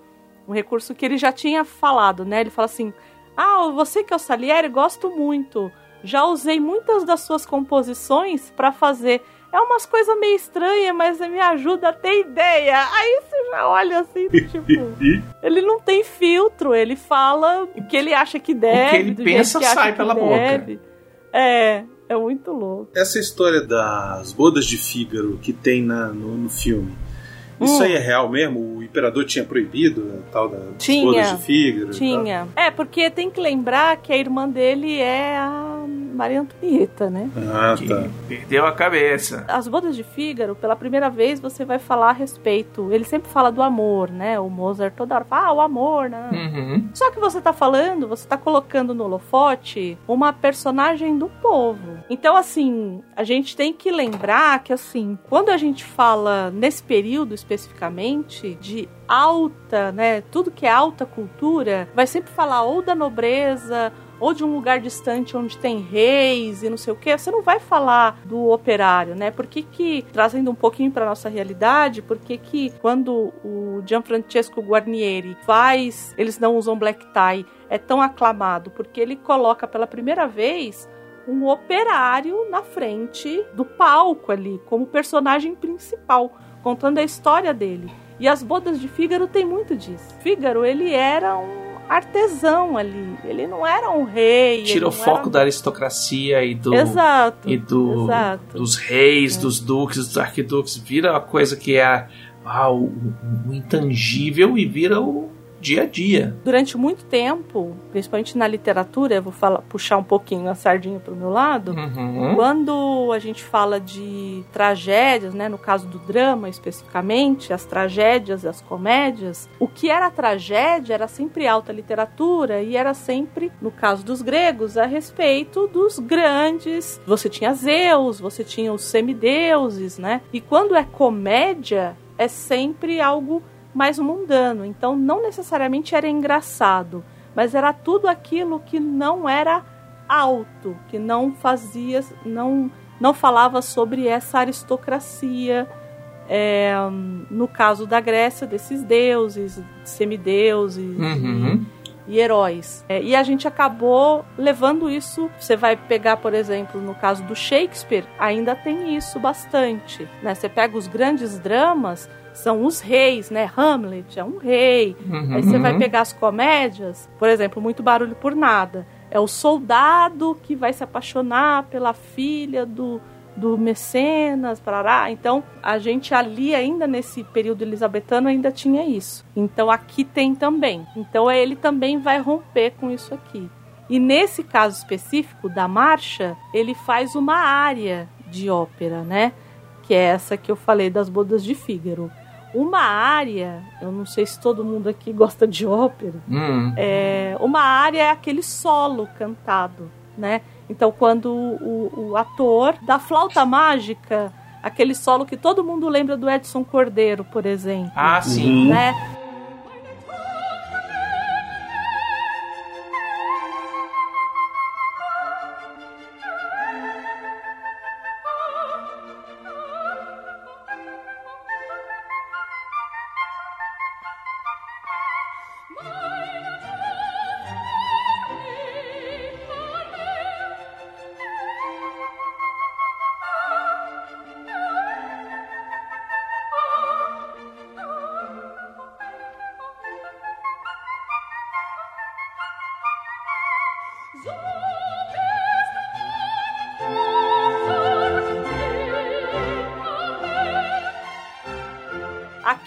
um recurso que ele já tinha falado, né? Ele fala assim: Ah, você que é o Salieri, gosto muito. Já usei muitas das suas composições para fazer. É umas coisas meio estranhas, mas me ajuda a ter ideia. Aí você já olha assim, tipo. *laughs* Ele não tem filtro, ele fala o que ele acha que deve. ele do pensa, jeito que sai que pela boca. deve. É, é muito louco. Essa história das bodas de Fígaro que tem na, no, no filme. Isso Hum. aí é real mesmo? O imperador tinha proibido a tal das Tinha, bodas de Fígaro? Tinha. É, porque tem que lembrar que a irmã dele é a Maria Antonieta, né? Ah, tá. Perdeu a cabeça. As bodas de Fígaro, pela primeira vez, você vai falar a respeito. Ele sempre fala do amor, né? O Mozart toda hora fala, ah, o amor, né? Uhum. Só que você tá falando, você tá colocando no holofote uma personagem do povo. Então, assim, a gente tem que lembrar que, assim, quando a gente fala nesse período especificamente de alta, né? Tudo que é alta cultura, vai sempre falar ou da nobreza ou de um lugar distante onde tem reis e não sei o que, você não vai falar do operário, né? Por que que, trazendo um pouquinho para nossa realidade, por que que quando o Gianfrancesco Guarnieri faz, eles não usam black tie, é tão aclamado? Porque ele coloca pela primeira vez um operário na frente do palco ali, como personagem principal, contando a história dele. E as bodas de Fígaro tem muito disso. Fígaro, ele era um artesão ali. Ele não era um rei. Tira o foco era... da aristocracia e do. Exato. E do, exato. dos reis, dos duques, dos arquiduques. Vira uma coisa que é ah, o, o intangível e vira o dia a dia. Durante muito tempo, principalmente na literatura, eu vou falar, puxar um pouquinho a sardinha para o meu lado. Uhum. Quando a gente fala de tragédias, né, no caso do drama especificamente, as tragédias e as comédias, o que era tragédia era sempre alta literatura e era sempre, no caso dos gregos, a respeito dos grandes. Você tinha Zeus, você tinha os semideuses, né? E quando é comédia, é sempre algo mais mundano. Então, não necessariamente era engraçado, mas era tudo aquilo que não era alto, que não fazia, não, não falava sobre essa aristocracia. É, no caso da Grécia, desses deuses, semideuses Uhum. e, e heróis. É, e a gente acabou levando isso. Você vai pegar, por exemplo, no caso do Shakespeare, ainda tem isso bastante. Né? Você pega os grandes dramas, são os reis, né? Hamlet é um rei. Uhum. Aí você vai pegar as comédias, por exemplo, Muito Barulho por Nada. É o soldado que vai se apaixonar pela filha do, do mecenas, parará. Então, a gente ali, ainda nesse período elisabetano, ainda tinha isso. Então, aqui tem também. Então, ele também vai romper com isso aqui. E nesse caso específico da marcha, ele faz uma área de ópera, né? Que é essa que eu falei das bodas de Fígaro. Uma área, eu não sei se todo mundo aqui gosta de ópera, Hum. é, uma área é aquele solo cantado, né? Então, quando o, o, ator da flauta mágica, aquele solo que todo mundo lembra do Edson Cordeiro, por exemplo. Ah, sim. Né?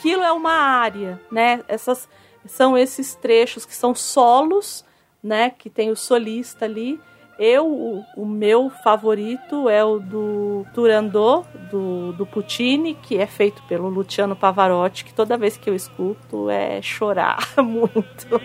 Aquilo é uma área, né? Essas são esses trechos que são solos, né? Que tem o solista ali. Eu, o, o meu favorito é o do Turandot, do, do Puccini, que é feito pelo Luciano Pavarotti, que toda vez que eu escuto é chorar *laughs* muito.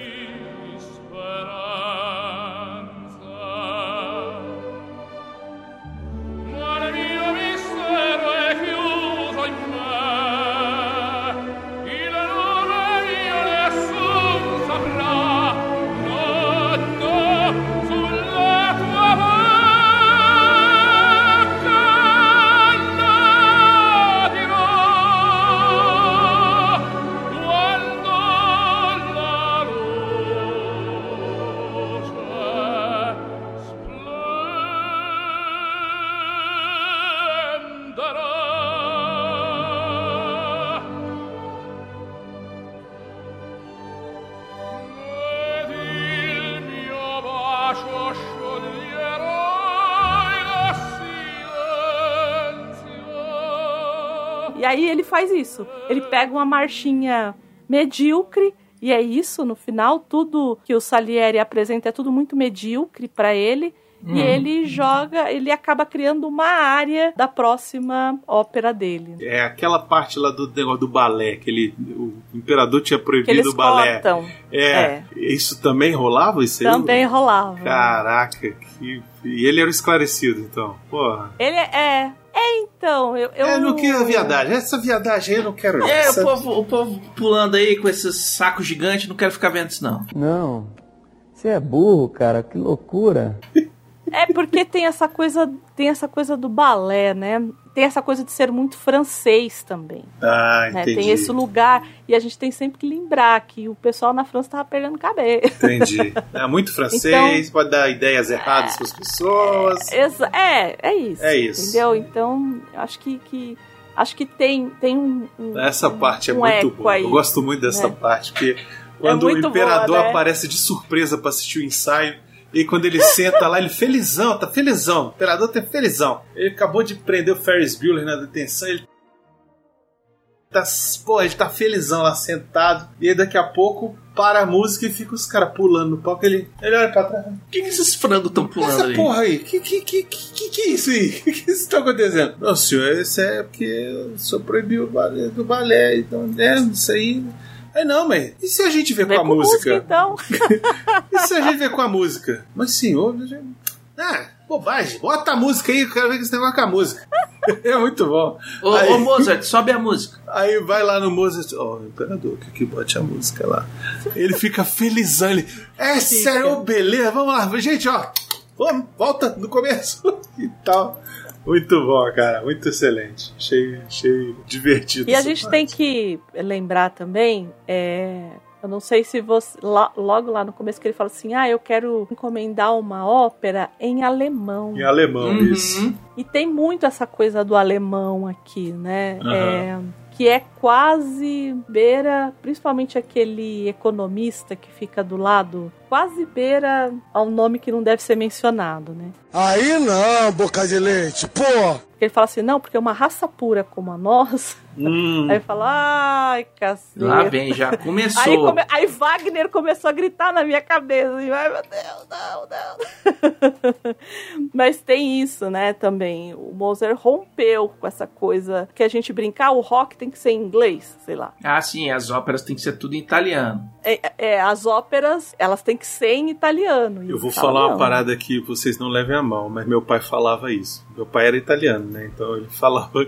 Faz isso. Ele pega uma marchinha medíocre e é isso, no final, tudo que o Salieri apresenta é tudo muito medíocre para ele. E Hum. ele joga, ele acaba criando uma área da próxima ópera dele. É aquela parte lá do negócio do balé, que ele, o imperador tinha Que proibido eles o balé. cortam. É, isso também rolava? Isso aí? Também rolava. Caraca, que... e ele era o esclarecido, então. Porra. Ele é. É, então, eu. eu... É, não quero viadagem. Essa viadagem aí eu não quero. É, Essa- o povo, o povo pulando aí com esses sacos gigantes, não quero ficar vendo isso, não. Não. Você é burro, cara. Que loucura. É porque tem essa coisa, tem essa coisa do balé, né? Tem essa coisa de ser muito francês também. Ah, né? entendi. Tem esse lugar e a gente tem sempre que lembrar que o pessoal na França tava perdendo cabelo. Entendi. É *laughs* muito francês, Então- pode dar ideias erradas para as pessoas. Exa- é, é isso. É isso. Entendeu? Então, acho que, que acho que tem tem um, um- Essa parte é um muito eco boa. aí, Eu gosto muito dessa né? parte, porque quando o muito imperador boa, né? aparece de surpresa para assistir o ensaio, e quando ele *laughs* senta lá, ele felizão, tá felizão. O imperador tá felizão. Ele acabou de prender o Ferris Bueller na detenção, ele tá, pô, ele tá felizão lá sentado, e aí daqui a pouco para a música e fica os caras pulando no palco, ele, ele olha pra trás. O que, que esses frangos estão pulando Essa aí? porra aí, que que, que, que, que é isso aí? *laughs* O que, que isso tá acontecendo? Não, senhor, isso é porque o senhor proibiu o balé, do balé, então, é, isso aí. É não, mas e se a gente vê Vem com a com música? então. *laughs* E se a gente vê com a música? Mas senhor, ah, bobagem, bota a música aí, eu quero ver esse negócio com a música. *laughs* É muito bom. Ô, Aí- ô, Mozart, sobe a música. Aí vai lá no Mozart, ó, imperador, que que bote a música lá. Ele fica felizão, ele, é sério, beleza, vamos lá, gente, ó, vamos, volta no começo *laughs* e tal. Muito bom, cara, muito excelente. Achei, achei divertido. E a gente parte. tem que lembrar também, é, eu não sei se você. logo lá no começo que ele fala assim: ah, eu quero encomendar uma ópera em alemão. Em alemão, Uhum. isso. E tem muito essa coisa do alemão aqui, né? Aham. É, que é quase beira, principalmente aquele economista que fica do lado, quase beira ao nome que não deve ser mencionado, né? Aí não, boca de leite, pô! Ele fala assim, não, porque uma raça pura como a nossa. Hum. Aí fala, ai, cacete. Lá vem, já começou. Aí, come- aí Wagner começou a gritar na minha cabeça. Assim, ai, meu Deus, não, não. *laughs* Mas tem isso, né, também. O Mozart rompeu com essa coisa que a gente brincar, o rock tem que ser em inglês, sei lá. Ah, sim, as óperas tem que ser tudo em italiano. É, é, as óperas, elas têm que ser em italiano. E Eu vou fala, falar uma parada que vocês não levem a mão, mas meu pai falava isso. Meu pai era italiano, né? Então ele *laughs* falava,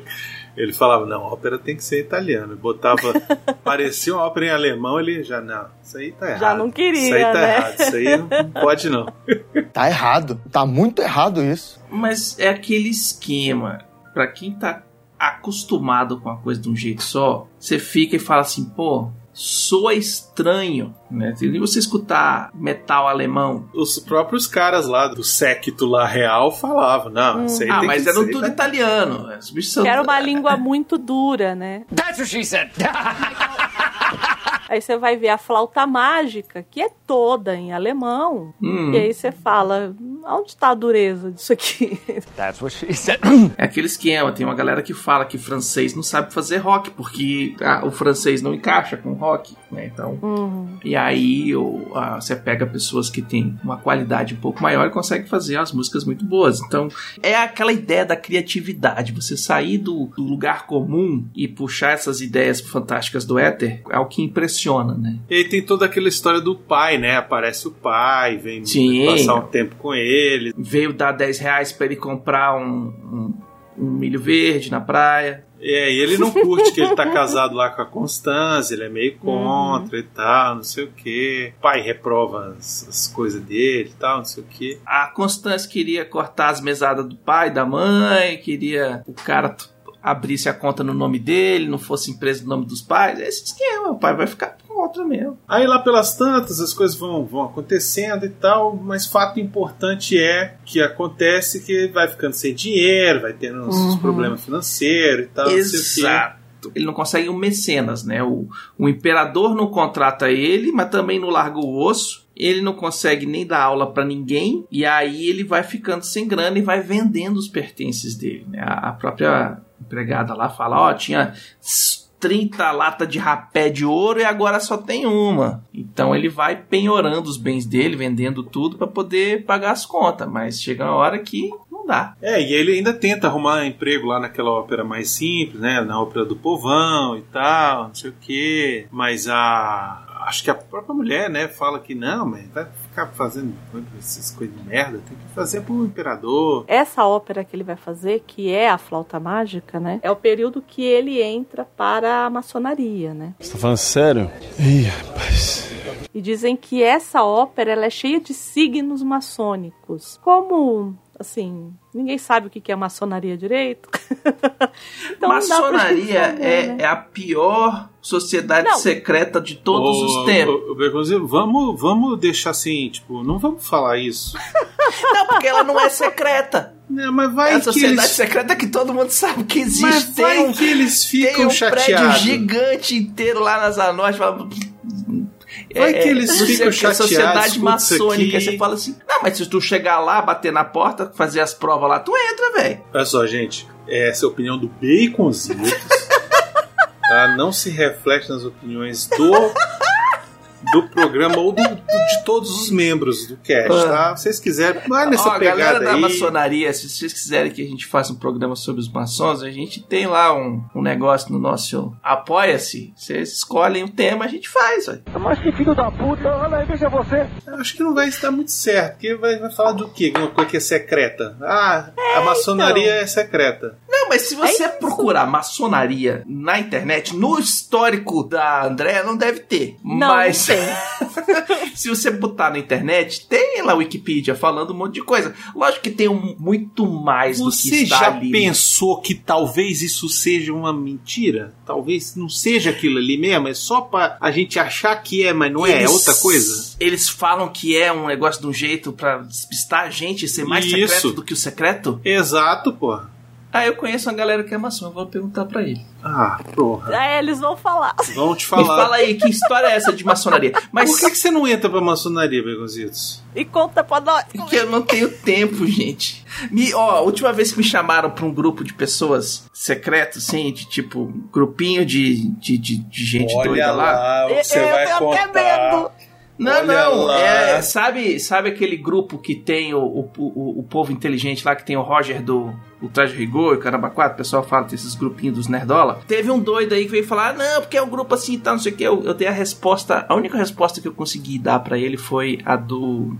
ele falava, não, a ópera tem que ser italiano. Botava, *laughs* parecia uma ópera em alemão, ele já, não, isso aí tá errado. Já não queria, Isso aí tá né? errado, isso aí não pode não. *laughs* Tá errado. Tá muito errado isso. Mas é aquele esquema. Pra quem tá acostumado com a coisa de um jeito só, você fica e fala assim, pô, soa estranho, né? E você escutar metal alemão. Os próprios caras lá do séquito lá real falavam, não, isso aí Ah, tem mas que eram ser tudo italiano. São- Que era uma *laughs* língua muito dura, né? That's what she said. Aí você vai ver a flauta mágica, que é toda em alemão. Hum. E aí você fala, Onde tá a dureza disso aqui? *laughs* That's what she said. É aquele esquema, tem uma galera que fala que francês não sabe fazer rock, porque ah, o francês não encaixa com rock, né? Então. Uhum. E aí o- ah, você pega pessoas que têm uma qualidade um pouco maior e consegue fazer as músicas muito boas. Então, é aquela ideia da criatividade, você sair do, do lugar comum e puxar essas ideias fantásticas do éter é o que impressiona, né? E aí tem toda aquela história do pai, né? Aparece o pai, vem Sim. passar um tempo com ele. Veio dar 10 reais pra ele comprar um, um, um milho verde na praia. É, e ele não curte que ele tá casado lá com a Constância, ele é meio contra e tal, não sei o que. O pai reprova as, as coisas dele e tal, não sei o que. A Constância queria cortar as mesadas do pai, da mãe, queria o cara abrisse a conta no nome dele, não fosse empresa no nome dos pais. Esse esquema, o pai vai ficar contra mesmo. Aí lá pelas tantas as coisas vão, vão acontecendo e tal, mas fato importante é que acontece que vai ficando sem dinheiro, vai tendo uns Uhum. problemas financeiros e tal, não sei o quê. Exato. Ele não consegue um mecenas, né? O, o imperador não contrata ele, mas também não larga o osso. Ele não consegue nem dar aula pra ninguém. E aí ele vai ficando sem grana e vai vendendo os pertences dele. Né? A, a própria empregada lá fala: Ó, tinha 30 latas de rapé de ouro e agora só tem uma. Então ele vai penhorando os bens dele, vendendo tudo pra poder pagar as contas. Mas chega uma hora que não dá. É, e ele ainda tenta arrumar emprego lá naquela ópera mais simples, né? Na ópera do povão e tal, não sei o quê. Mas a. Acho que a própria mulher, né, fala que não, mas ficar fazendo essas coisas de merda, tem que fazer pro imperador. Essa ópera que ele vai fazer, que é a flauta mágica, né? É o período que ele entra para a maçonaria, né? Você tá falando sério? Ih, rapaz. E dizem que essa ópera ela é cheia de signos maçônicos. Como, assim, ninguém sabe o que é maçonaria direito. *laughs* então Maçonaria saber, é, né? é a pior sociedade Não. secreta de todos Ô, os tempos. ô, Beconzinho, vamos, vamos deixar assim, tipo, não vamos falar isso. *laughs* Não, porque ela não é secreta. Não, mas vai é a que sociedade eles- secreta que todo mundo sabe que existe. Mas vai tem um, que eles ficam tem um chateados. prédio gigante inteiro lá nas Anorte. Fala, Vai que eles não sei ficam que, chateados Sociedade maçônica. aqui. Você fala assim, não, mas se tu chegar lá, bater na porta, fazer as provas lá, tu entra, velho. Olha só, gente, essa é a opinião do Baconzitos. *laughs* tá? Não se reflete nas opiniões do, do programa ou do, do- de todos os membros do cast, tá? Se vocês quiserem, vai nessa Ó, a galera pegada da aí. maçonaria, se vocês quiserem que a gente faça um programa sobre os maçons, a gente tem lá um, um negócio no nosso Apoia-se. Vocês escolhem o tema, a gente faz. Ó. Mas que filho da puta, olha aí, veja você. Eu Acho que não vai estar muito certo, porque vai, vai falar do quê? Uma coisa que é secreta. Ah, a maçonaria é secreta. Não, mas se você procurar maçonaria na internet, no histórico da Andréa, não deve ter. Não, mas não tem. *laughs* se você botar na internet, tem lá a Wikipedia falando um monte de coisa. Lógico que tem um, muito mais do que Você está já ali. pensou que talvez isso seja uma mentira? Talvez não seja aquilo ali mesmo? É só pra a gente achar que é, mas não é? É outra coisa? Eles falam que é um negócio de um jeito pra despistar a gente e ser mais Isso. secreto do que o secreto. Exato, pô. Ah, eu conheço uma galera que é maçom, eu vou perguntar pra ele. Ah, porra. É, eles vão falar. Vão te Me falar. fala aí, que história é essa de maçonaria? Mas Por que, que você não entra pra maçonaria, Begonzitos? E conta pra nós. Porque eu não tenho tempo, gente. Me, ó, a última vez que me chamaram pra um grupo de pessoas secreto, assim, de tipo, grupinho de, de, de, de gente doida lá. você Eu vai tenho até contar. Não, Olha não, é, sabe, sabe aquele grupo que tem o, o, o, o povo inteligente lá, que tem o Roger do o Traje Rigor e o Caramba 4, o pessoal fala desses grupinhos dos Nerdola. Teve um doido aí que veio falar, "Ah, não, porque é um grupo assim e tal, não sei o que. Eu, eu dei a resposta, a única resposta que eu consegui dar pra ele foi a do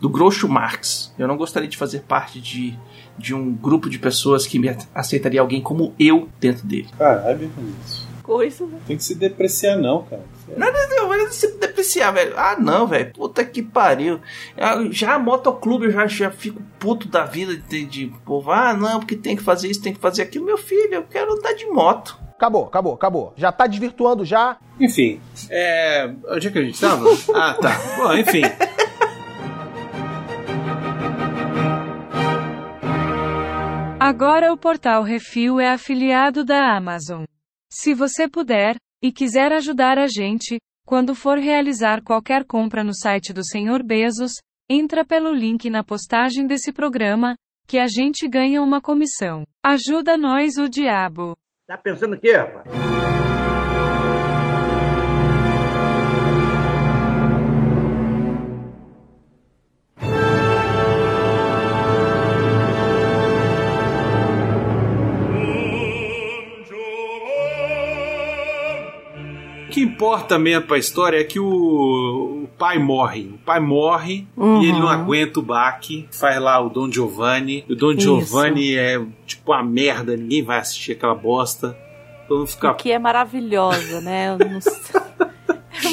do Groucho Marx. Eu não gostaria de fazer parte de, de um grupo de pessoas que me aceitaria alguém como eu dentro dele. Caralho, Begonzitos. Coisa, né? Tem que se depreciar, não, cara. Não, não, não, mas se depreciar, velho. Ah, não, velho. Puta que pariu. Ah, Já a motoclube eu já, já fico puto da vida de, de povo. Ah, não, porque tem que fazer isso, tem que fazer aquilo. Meu filho, eu quero andar de moto. Acabou, acabou, acabou. Já tá desvirtuando já. Enfim, é. Onde é que a gente tava? *laughs* ah, tá. Bom, enfim. Agora o Portal Refil é afiliado da Amazon. Se você puder, e quiser ajudar a gente, quando for realizar qualquer compra no site do Sr. Bezos, Entra pelo link na postagem desse programa, que a gente ganha uma comissão. Ajuda nós o diabo. Tá pensando o quê, rapaz? Que importa mesmo pra história é que o, o pai morre. O pai morre Uhum. e ele não aguenta o baque. Faz lá o Don Giovanni. O Don Isso. Giovanni é tipo uma merda, ninguém vai assistir aquela bosta. Todo mundo fica. Que é maravilhosa, né? Eu não sei. *laughs*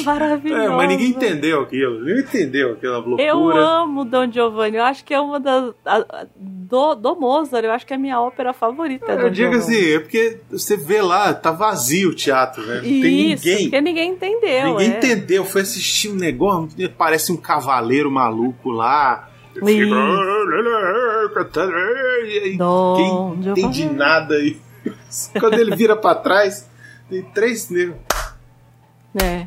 É *laughs* maravilhosa. É, mas ninguém entendeu aquilo. Ninguém entendeu aquela loucura. Eu amo Don Giovanni. Eu acho que é uma das. a- do, do Mozart, eu acho que é a minha ópera favorita. Eu Don digo Giovanni. assim, é porque você vê lá, tá vazio o teatro, né? Não tem Isso, ninguém. porque ninguém entendeu. Ninguém é. entendeu. Foi assistir um negócio, parece um cavaleiro maluco lá. Fica e aí Dom Ninguém entende nada. E quando ele vira pra trás, tem três negros. É.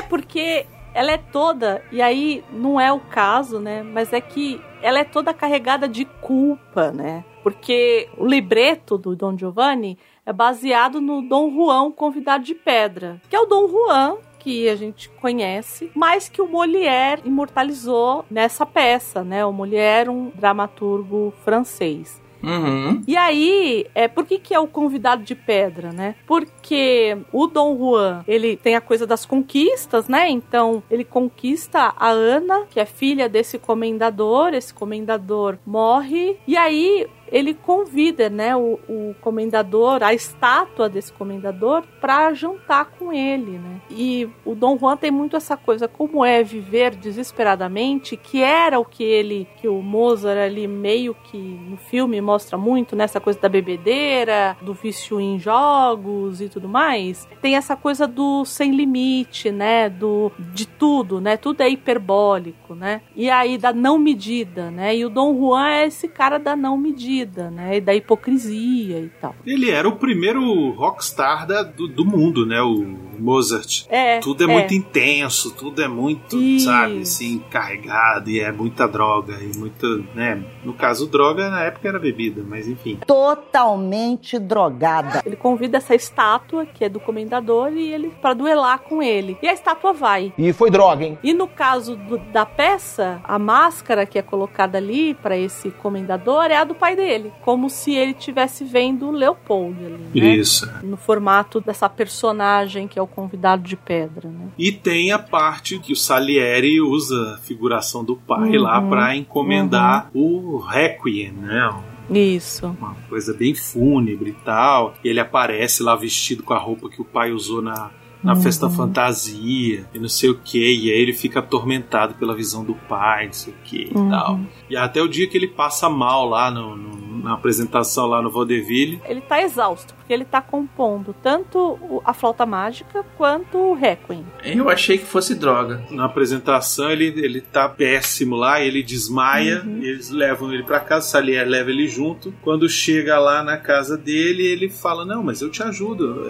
É porque ela é toda, e aí não é o caso, né? Mas é que ela é toda carregada de culpa, né? Porque o libreto do Dom Giovanni é baseado no Dom Juan, convidado de pedra, que é o Dom Juan que a gente conhece, mas que o Molière imortalizou nessa peça, né? O Molière, um dramaturgo francês. Uhum. E aí, é, por que, que é o convidado de pedra, né? Porque o Dom Juan, ele tem a coisa das conquistas, né? Então, ele conquista a Ana, que é filha desse comendador, esse comendador morre, e aí ele convida, né, o, o comendador, a estátua desse comendador, para jantar com ele, né? E o Dom Juan tem muito essa coisa, como é viver desesperadamente, que era o que ele, que o Mozart ali meio que no filme mostra muito, nessa coisa da bebedeira, do vício em jogos e tudo mais. Tem essa coisa do sem limite, né, do de tudo, né? Tudo é hiperbólico, né? E aí da não medida, né? E o Dom Juan é esse cara da não medida, né? E da hipocrisia e tal. Ele era o primeiro rockstar da, do, do mundo, né? O Mozart. É, Tudo é, é. muito intenso, tudo é muito, Isso. sabe, assim, carregado e é muita droga e muita, né? No caso, droga na época era bebida, mas enfim. Totalmente drogada. Ele convida essa estátua, que é do comendador, e ele para duelar com ele. E a estátua vai. E foi droga, hein? E no caso do- da peça, a máscara que é colocada ali para esse comendador é a do pai dele, como se ele estivesse vendo o Leopold ali, né? Isso. No formato dessa personagem que é o convidado de pedra, né? E tem a parte que o Salieri usa a figuração do pai Uhum. lá pra encomendar o Requiem, né? Isso. Uma coisa bem fúnebre e tal. E ele aparece lá vestido com a roupa que o pai usou na, na Uhum. festa fantasia e não sei o que. E aí ele fica atormentado pela visão do pai, não sei o que Uhum. e tal. E até o dia que ele passa mal lá no- no- na apresentação lá no Vaudeville. Ele tá exausto, porque ele tá compondo tanto a flauta mágica quanto o Requiem. Eu achei que fosse droga. Na apresentação ele, ele tá péssimo lá, ele desmaia, Uhum. eles levam ele pra casa, o Salier leva ele junto. Quando chega lá na casa dele, ele fala: Não, mas eu te ajudo.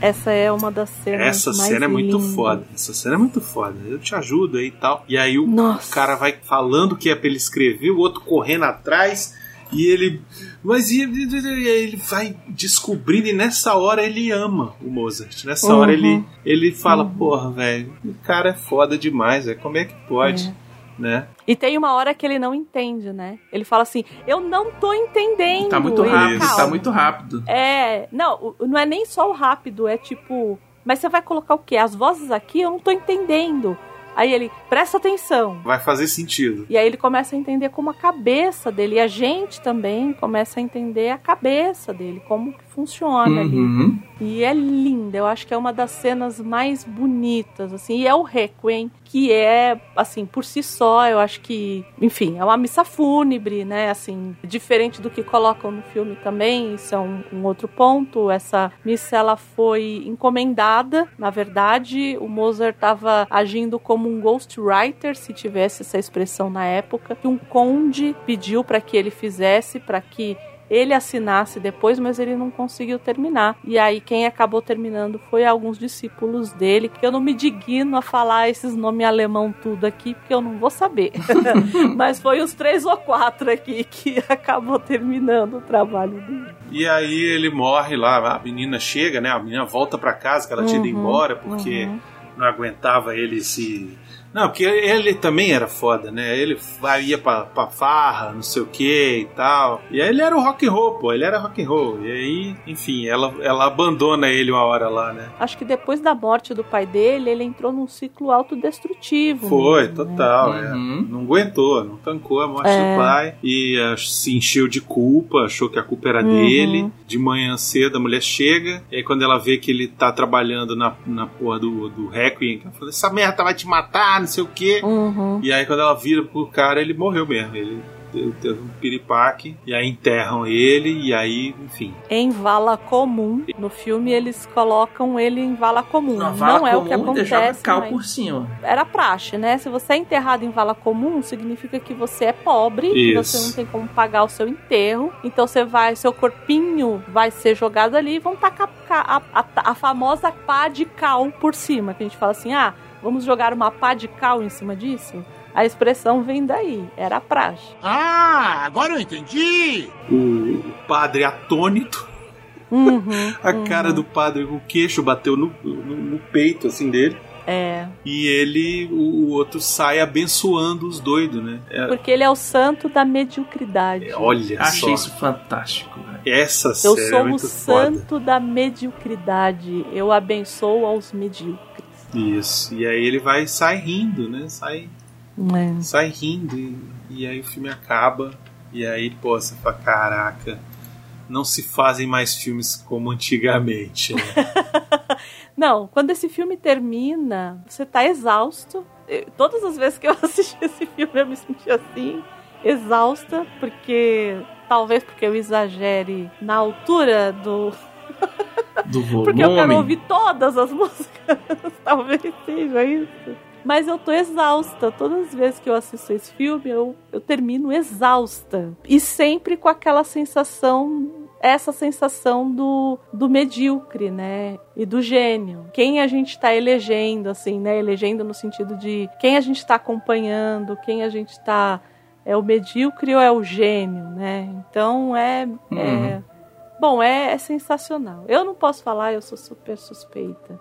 Essa é uma das cenas Essa mais cena é muito foda. Essa cena é muito foda. Eu te ajudo aí e tal. E aí o Nossa. cara vai falando que é pra ele escrever, o outro correndo atrás. E ele. Mas e, e- e- ele vai descobrindo, e nessa hora ele ama o Mozart. Nessa Uhum. hora ele, ele fala: Porra, velho, o cara é foda demais, velho. Como é que pode? Né? E tem uma hora que ele não entende, né? Ele fala assim: Eu não tô entendendo. Tá muito Ele, rápido, "Calma." tá muito rápido. É, não, não é nem só o rápido, é tipo, mas você vai colocar o quê? As vozes aqui eu não tô entendendo. Aí ele, presta atenção. Vai fazer sentido. E aí ele começa a entender como a cabeça dele, e a gente também começa a entender a cabeça dele, como funciona ali. Uhum. E é linda, eu acho que é uma das cenas mais bonitas, assim, e é o Requiem, que é, assim, por si só, eu acho que, enfim, é uma missa fúnebre, né, assim, diferente do que colocam no filme também, isso é um, um outro ponto, essa missa, ela foi encomendada, na verdade, o Mozart estava agindo como um ghostwriter, se tivesse essa expressão na época, que um conde pediu para que ele fizesse, para que ele assinasse depois, mas ele não conseguiu terminar. E aí quem acabou terminando foi alguns discípulos dele, que eu não me digno a falar esses nomes alemão tudo aqui, porque eu não vou saber. *laughs* mas foi os três ou quatro aqui que *laughs* acabou terminando o trabalho dele. E aí ele morre lá, a menina chega, né? A menina volta pra casa que ela tinha ido Uhum, embora porque uhum. não aguentava ele se. Não, porque ele também era foda, né? Ele vai- ia pra, pra farra, não sei o que e tal. E aí ele era o rock and roll, pô, ele era rock and roll. E aí, enfim, ela, ela abandona ele uma hora lá, né? Acho que depois da morte do pai dele, ele entrou num ciclo autodestrutivo. Foi, mesmo, né? total. é. Não aguentou, não tancou a morte É. do pai. E ah, se encheu de culpa, achou que a culpa era Uhum. dele. De manhã cedo a mulher chega. E aí quando ela vê que ele tá trabalhando na, na porra do, do Requiem, ela fala: Essa merda vai te matar, não sei o quê. Uhum. E aí quando ela vira pro cara, ele morreu mesmo. Ele teve- um piripaque. E aí enterram ele. E aí, enfim. Em vala comum. No filme eles colocam ele em vala comum. Uma vala não é o que acontece. cal mas- por cima. Era praxe, né? Se você é enterrado em vala comum, significa que você é pobre, que você não tem como pagar o seu enterro. Então você vai, seu corpinho vai ser jogado ali e vão tacar a, a, a famosa pá de cal por cima. Que a gente fala assim: ah, vamos jogar uma pá de cal em cima disso? A expressão vem daí, era praxe. Ah, agora eu entendi! O, padre atônito. Uhum, *laughs* A uhum. cara do padre, o queixo bateu no, no, no peito, assim, dele. É. E ele, o, o outro sai abençoando os doidos, né? É, Porque ele é o santo da mediocridade. olha Achei só. isso fantástico. velho. Essa Eu é sou o muito foda. santo da mediocridade. Eu abençoo aos medíocres. Isso. E aí ele vai sai rindo, né? Sai, É. sai rindo. E, e aí o filme acaba. E aí, pô, você fala, caraca, não se fazem mais filmes como antigamente. Né? *laughs* Não, quando esse filme termina, você tá exausto. Eu- Todas as vezes que eu *laughs* assisti esse filme eu me senti assim, exausta, porque talvez porque eu exagere na altura do. Do volume. Porque eu quero ouvir todas as *laughs* músicas. talvez seja isso. Mas eu tô exausta. Todas as vezes que eu assisto esse filme, eu, eu termino exausta. E sempre com aquela sensação essa sensação do, do medíocre, né? E do gênio. Quem a gente tá elegendo, assim, né? Elegendo no sentido de quem a gente tá acompanhando, quem a gente tá. É o medíocre ou é o gênio, né? Então é. é Uhum. Bom, é, é sensacional. Eu não posso falar, eu sou super suspeita.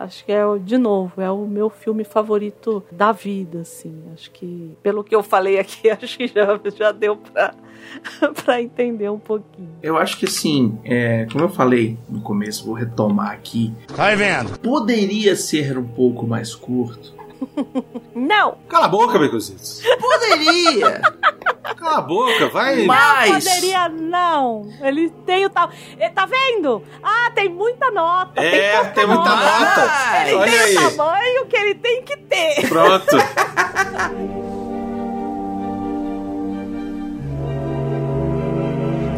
Acho que é, de novo, é o meu filme favorito da vida, assim. Acho que, pelo que eu falei aqui, *laughs* acho que já, já deu pra, *laughs* pra entender um pouquinho. Eu acho que assim, é, como eu falei no começo, vou retomar aqui. Vai vendo. Poderia ser um pouco mais curto. *laughs* Não! Cala a boca, Becositos. Poderia! *laughs* Cala a boca, vai. Não poderia, não. Ele tem o tal. Ele tá vendo? Ah, tem muita nota. É, pouca tem muita nota. Ele Olha tem aí. o tamanho que ele tem que ter. Pronto. *laughs*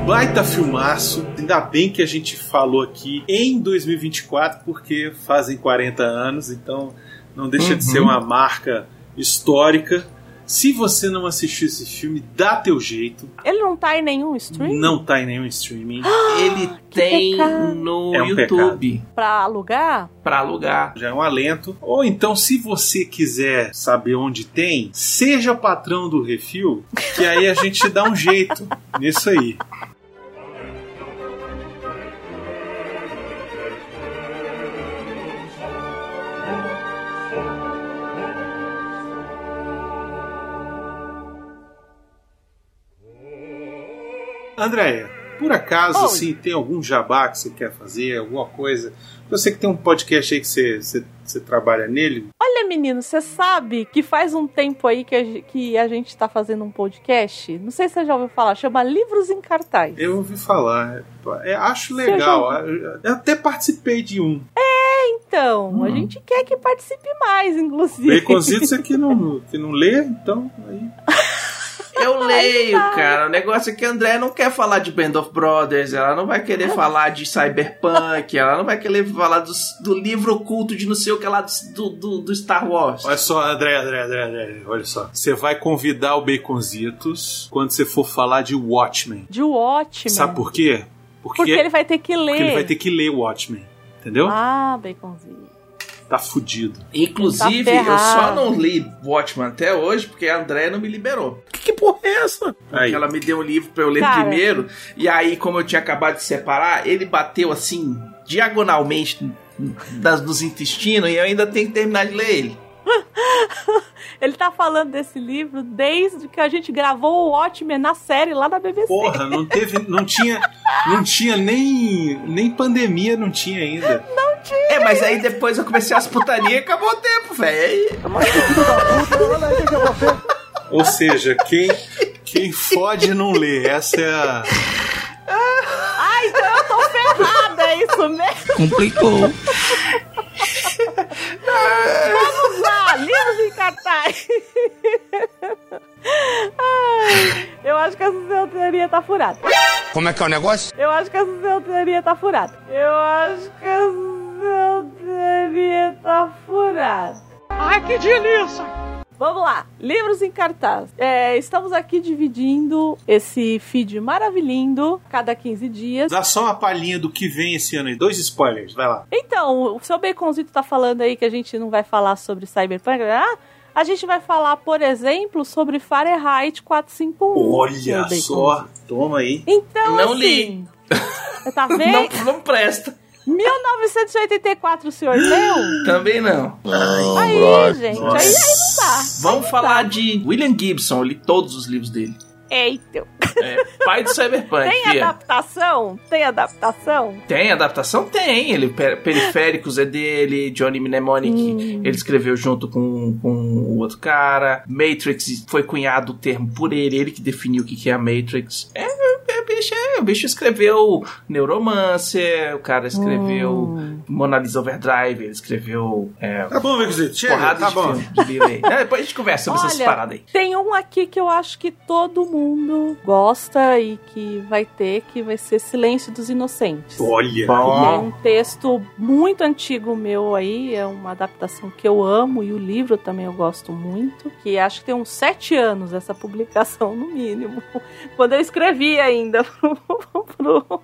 Baita filmaço. Ainda bem que a gente falou aqui em 2024, porque fazem 40 anos, então não deixa de Uhum. ser uma marca histórica. Se você não assistiu esse filme, dá teu jeito. Ele não tá em nenhum stream? Não tá em nenhum streaming. *gasps* Ele tem pecado. no É um YouTube Pra alugar? pra alugar. Já é um alento. Ou então, se você quiser saber onde tem, seja patrão do Refil, que aí a gente dá um jeito *laughs* nisso aí. Andréia, por acaso, Oi. assim, tem algum jabá que você quer fazer, alguma coisa? Eu sei que tem um podcast aí que você, você, você trabalha nele. Olha, menino, você sabe que faz um tempo aí que a, que a gente tá fazendo um podcast? Não sei se você já ouviu falar, chama Livros em Cartaz. Eu ouvi falar. É, acho Você legal. já Eu até participei de um. É, então, a Hum. gente quer que participe mais, inclusive. Baconzitos é que não, que não lê, então. Aí... *laughs* Eu leio, cara. O negócio é que a André não quer falar de Band of Brothers, ela não vai querer falar de Cyberpunk, ela não vai querer falar do, do livro oculto de não sei o que lá do, do, do Star Wars. Olha só, André, André, André, André, olha só. Você vai convidar o Baconzitos quando você for falar de Watchmen. De Watchmen. Sabe por quê? Porque, ele vai ter que ler. Porque ele vai ter que ler Watchmen. Entendeu? Ah, Baconzinho. Tá fudido. Inclusive, Tá eu só não li Watchman até hoje porque a André não me liberou. Que, que porra é essa? Porque Aí. ela me deu um livro pra eu ler Cara. primeiro. E aí, como eu tinha acabado de separar, ele bateu assim, diagonalmente das, dos intestinos e eu ainda tenho que terminar de ler ele. *laughs* Ele tá falando desse livro desde que a gente gravou o Watchmen na série lá da BBC. Porra, não teve. Não tinha. Não tinha nem. Nem pandemia, não tinha ainda. Não tinha. É, mas aí depois eu comecei as putanias e acabou o tempo, velho. Ou seja, quem. Quem fode não lê. Essa é a. Ah, então eu tô ferrada, é isso mesmo? Complicou. Vamos lá, livros em cartaz. Ai, eu acho que essa sua teoria tá furada. Como é que é o negócio? Eu acho que essa sua teoria tá furada. Eu acho que essa sua teoria tá furada. Ai, que delícia! Vamos lá, livros em cartaz. É, estamos aqui dividindo esse feed maravilhindo cada 15 dias. Dá só uma palhinha do que vem esse ano aí. Dois spoilers, vai lá. Então, o seu Baconzito tá falando aí que a gente não vai falar sobre Cyberpunk. Ah, a gente vai falar, por exemplo, sobre Fahrenheit 451. Olha só. Toma aí. Então, Não assim, li. Tá vendo? Não, não presta. 1984 o senhor leu? Também não. Aí, gente, aí, aí não dá. Vamos falar de William Gibson, eu li todos os livros dele. Eita. É, pai do Cyberpunk. Tem fia. adaptação? Tem adaptação? Tem adaptação? Tem. Ele, Per- Periféricos é dele, Johnny Mnemonic, Hum. ele escreveu junto com, com o outro cara. Matrix foi cunhado o termo por ele, ele que definiu o que que é a Matrix. É, é, bicho, é, o bicho escreveu Neuromancer, o cara escreveu Hum. Mona Lisa Overdrive, ele escreveu é, Tá bom, Vicente. Chega, tá de bom. filme de. É, depois a gente conversa sobre essas paradas aí. tem um aqui que eu acho que todo mundo gosta e que vai ter, que vai ser Silêncio dos Inocentes. Olha. É um texto muito antigo meu aí, é uma adaptação que eu amo e o livro também eu gosto muito, que acho que tem uns sete anos essa publicação, no mínimo, *laughs* quando eu escrevi ainda pro, *laughs* pro,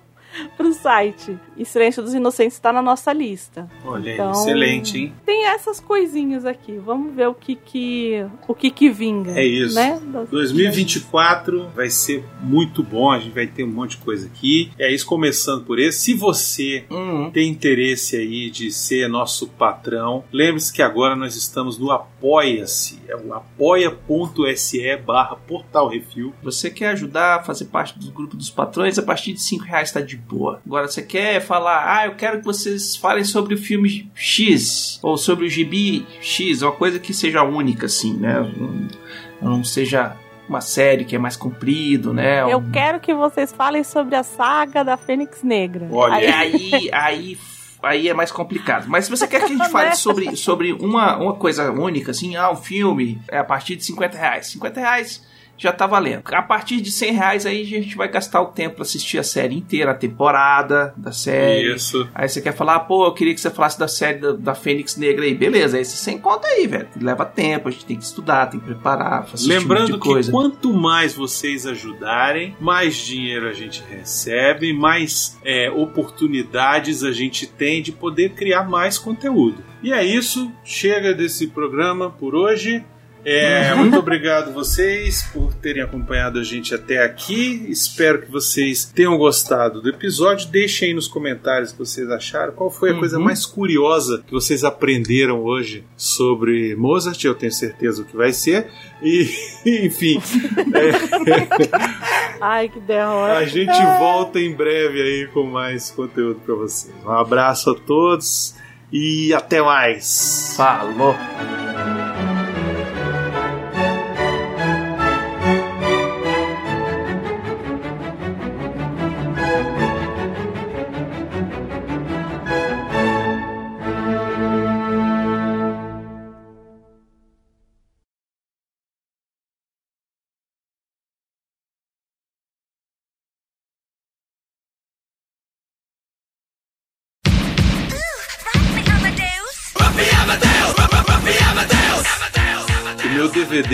pro site. E Silêncio dos Inocentes está na nossa lista. Olha Então, excelente, hein? Tem essas coisinhas aqui, vamos ver o que que, o que, que vinga. É isso. Né? Das- 2024 vai ser muito bom, a gente vai ter um monte de coisa aqui. É isso, começando por esse. Se você Uhum. tem interesse aí de ser nosso patrão, lembre-se que agora nós estamos no Apoia-se. É o apoia.se barra Portal Refil. Você quer ajudar a fazer parte do grupo dos patrões? A partir de 5 reais tá de boa. Agora, você quer falar, ah, eu quero que vocês falem sobre o filme X, ou sobre o gibi X, uma coisa que seja única, assim, né? Não, não seja uma série que é mais comprido, né? Eu Um- quero que vocês falem sobre a saga da Fênix Negra. Olha, Aí, aí, aí, aí é mais complicado. Mas se você quer que a gente *laughs* fale Né? sobre, sobre uma, uma coisa única, assim, ah, um filme é a partir de 50 reais. 50 reais já tá valendo. A partir de 100 reais aí a gente vai gastar o tempo pra assistir a série inteira, a temporada da série. Isso. Aí você quer falar, ah, pô, eu queria que você falasse da série da, da Fênix Negra aí. Beleza, aí você sem conta aí, velho. Leva tempo, a gente tem que estudar, tem que preparar, fazer tipo Lembrando que coisa. quanto mais vocês ajudarem, mais dinheiro a gente recebe, mais é, oportunidades a gente tem de poder criar mais conteúdo. E é isso, chega desse programa por hoje. É, muito obrigado vocês por terem acompanhado a gente até aqui. Espero que vocês tenham gostado do episódio. Deixem aí nos comentários o que vocês acharam. Qual foi a Uhum. coisa mais curiosa que vocês aprenderam hoje sobre Mozart? Eu tenho certeza o que vai ser. E, *laughs* enfim, *laughs* Ai, que derrota. a gente volta em breve aí com mais conteúdo para vocês. Um abraço a todos e até mais. Falou!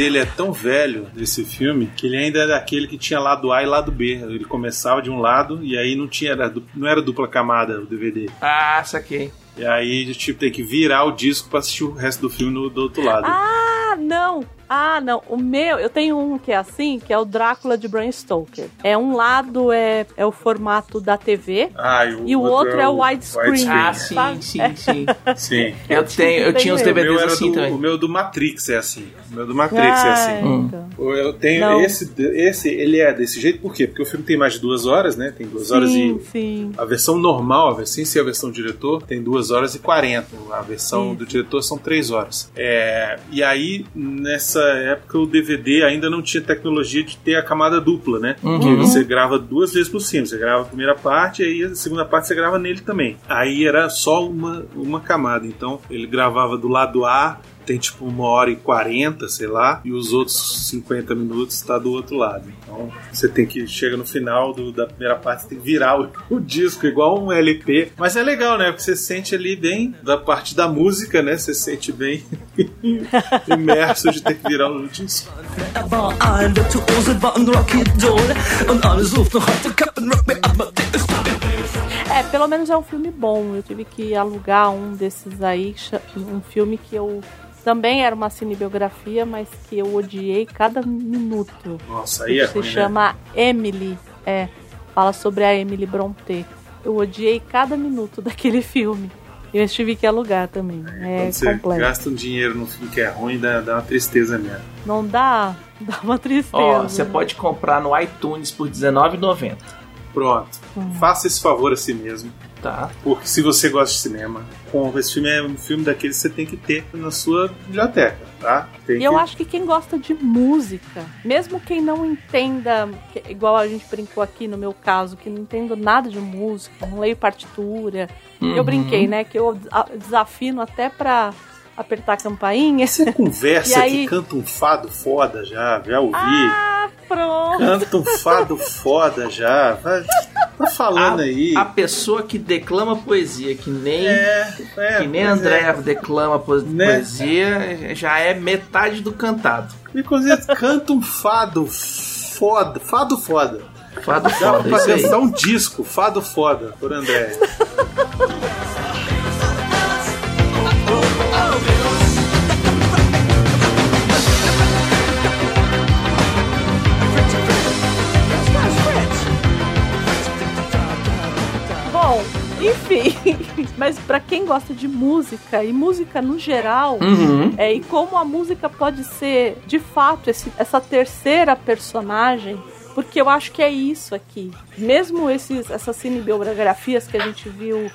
Meu DVD ele é tão velho desse filme que ele ainda é daquele que tinha lado A e lado B. Ele começava de um lado e aí não tinha era, não era dupla camada o DVD. Ah, saquei. E aí tipo tem que virar o disco pra assistir o resto do filme no, do outro lado. Ah, não! Ah, não. O meu, eu tenho um que é assim, que é o Drácula de Bram Stoker. É um lado é, é o formato da TV Ah, e o outro é o widescreen. Ah, sim, sabe? sim, sim. Sim. *laughs* Eu tenho, eu tinha os O meu DVDs assim do, também. O meu do Matrix é assim. O meu do Matrix é Ah, assim. então. Eu tenho Não. esse, esse, ele é desse jeito, por quê? Porque o filme tem mais de duas horas, né? Tem duas horas Sim, e. sim. A versão normal, a versão, sem ser a versão do diretor, tem duas horas e 40. A versão Sim. do diretor são três horas. É, e aí, nessa época, o DVD ainda não tinha tecnologia de ter a camada dupla, né? Uhum. Que você grava duas vezes por cima. Você grava a primeira parte e aí a segunda parte você grava nele também. Aí era só uma, uma camada. Então, ele gravava do lado A tem tipo uma hora e quarenta, sei lá, e os outros 50 minutos tá do outro lado. Então você tem que, chega no final do- da primeira parte, você tem que virar o, *laughs* o disco, igual um LP. Mas é legal, né? Porque você sente ali bem, da parte da música, né? Você sente bem *laughs* imerso de ter que virar o disco. É, pelo menos é um filme bom. Eu tive que alugar um desses aí, um filme que eu também era uma cinebiografia, mas que eu odiei cada minuto. Nossa, aí é Se ruim, né? chama Emily. É, fala sobre a Emily Brontë. Eu odiei cada minuto *laughs* daquele filme. E eu tive que alugar também. É Quando você completo. gasta um dinheiro num filme que é ruim, dá, dá uma tristeza mesmo. Não dá? *laughs* Dá uma tristeza. Ó, você pode comprar no iTunes por R$19,90. Pronto. Hum. Faça esse favor a si mesmo. Tá. Porque se você gosta de cinema, compra. Esse filme é um filme daqueles que você tem que ter na sua biblioteca, tá? Tem E eu que- acho que quem gosta de música, mesmo quem não entenda, que- igual a gente brincou aqui no meu caso, que não entendo nada de música, não leio partitura, Uhum. eu brinquei, né? Que eu desafino até pra apertar a campainha. Você conversa *laughs* E aí- que canta um fado foda já, já ouvi. Ah, pronto. Canta um fado foda já. Vai, tá falando aí. A pessoa que declama poesia, que nem, é, que nem pois André é. declama Né? poesia, já é metade do cantado. Inclusive, canta um fado foda. Fado foda. Fado Dá foda, pra isso aí. gastar um disco, fado foda, por André. Bom, enfim, *laughs* mas pra quem gosta de música e música no geral, Uhum. é, e como a música pode ser de fato esse- essa terceira personagem, porque eu acho que é isso aqui. Mesmo esses, essas cinebiografias que a gente viu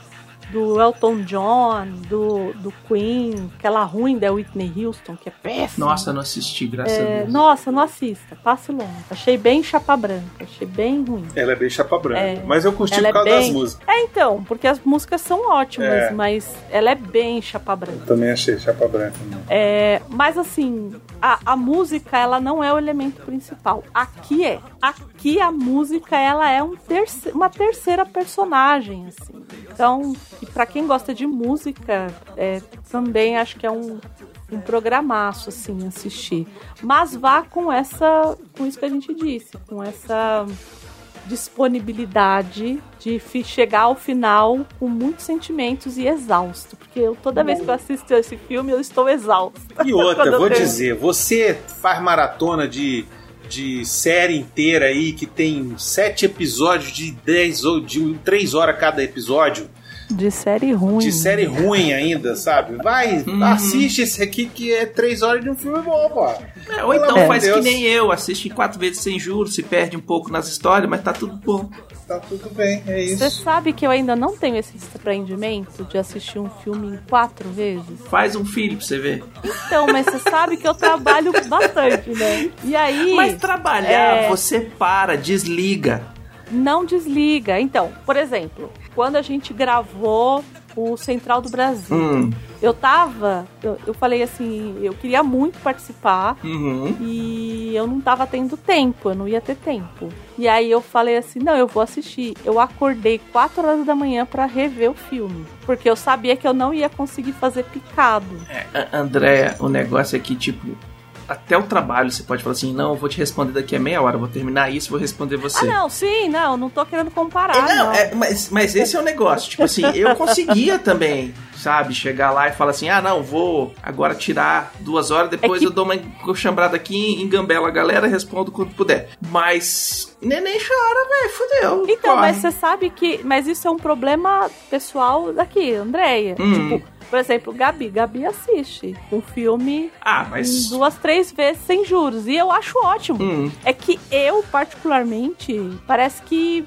do Elton John, do, do Queen, aquela ruim da Whitney Houston, que é péssima. Nossa, eu não assisti, graças a É, Deus. nossa, não assista, passe longe. Achei bem chapa branca, achei bem ruim. Ela é bem chapa branca. É. Mas eu curti por é causa das bem- músicas. É, então, porque as músicas são ótimas, É. mas ela é bem chapa branca. Também achei chapa branca. Né? É, mas assim, a, a música ela não é o elemento principal. Aqui é. Aqui a música ela é um terce- uma terceira personagem, assim. Então, para quem gosta de música, é, também acho que é um, um programaço assim assistir. Mas vá com essa, com isso que a gente disse, com essa disponibilidade de chegar ao final com muitos sentimentos e exausto. Porque eu, toda vez que eu assisto esse filme, eu estou exausta. E outra, *laughs* vou termino. dizer, você faz maratona de, de série inteira aí que tem sete episódios de 10 ou de 3 horas cada episódio. De série ruim. De série ruim ainda, sabe? Vai, Uhum. assiste esse aqui que é 3 horas de um filme bom, pô. É, ou então amor faz que nem eu, assiste quatro vezes sem juros, se perde um pouco nas histórias, mas tá tudo bom. Tá tudo bem, é isso. Você sabe que eu ainda não tenho esse desprendimento de assistir um filme em quatro vezes? Faz um filho pra você ver. Então, mas você sabe que eu trabalho *laughs* bastante, né? E aí. Mas trabalhar, é, você para, desliga. não desliga. Então, por exemplo, quando a gente gravou o Central do Brasil, Hum. eu tava. Eu, eu falei assim, eu queria muito participar. Uhum. E eu não tava tendo tempo, eu não ia ter tempo. E aí eu falei assim: não, eu vou assistir. Eu acordei 4 horas da manhã pra rever o filme. Porque eu sabia que eu não ia conseguir fazer picado. A- André, o negócio é que, tipo, até o trabalho você pode falar assim: não, eu vou te responder daqui a meia hora, vou terminar isso, vou responder você. Ah, não, sim, não, não tô querendo comparar. É, não, não. é, mas, mas esse é o negócio. Tipo assim, eu conseguia também, sabe, chegar lá e falar assim: ah, não, vou agora tirar duas horas, depois É que- eu dou uma chambrada aqui, engambela a galera, respondo quando puder. Mas neném chora, velho, fudeu. Então, corre. mas você sabe que. Mas isso é um problema pessoal daqui, Andréia. Hum. Tipo, por exemplo, Gabi. Gabi assiste um filme Ah, mas- duas, três vezes sem juros. E eu acho ótimo. Hum. É que eu, particularmente, parece que.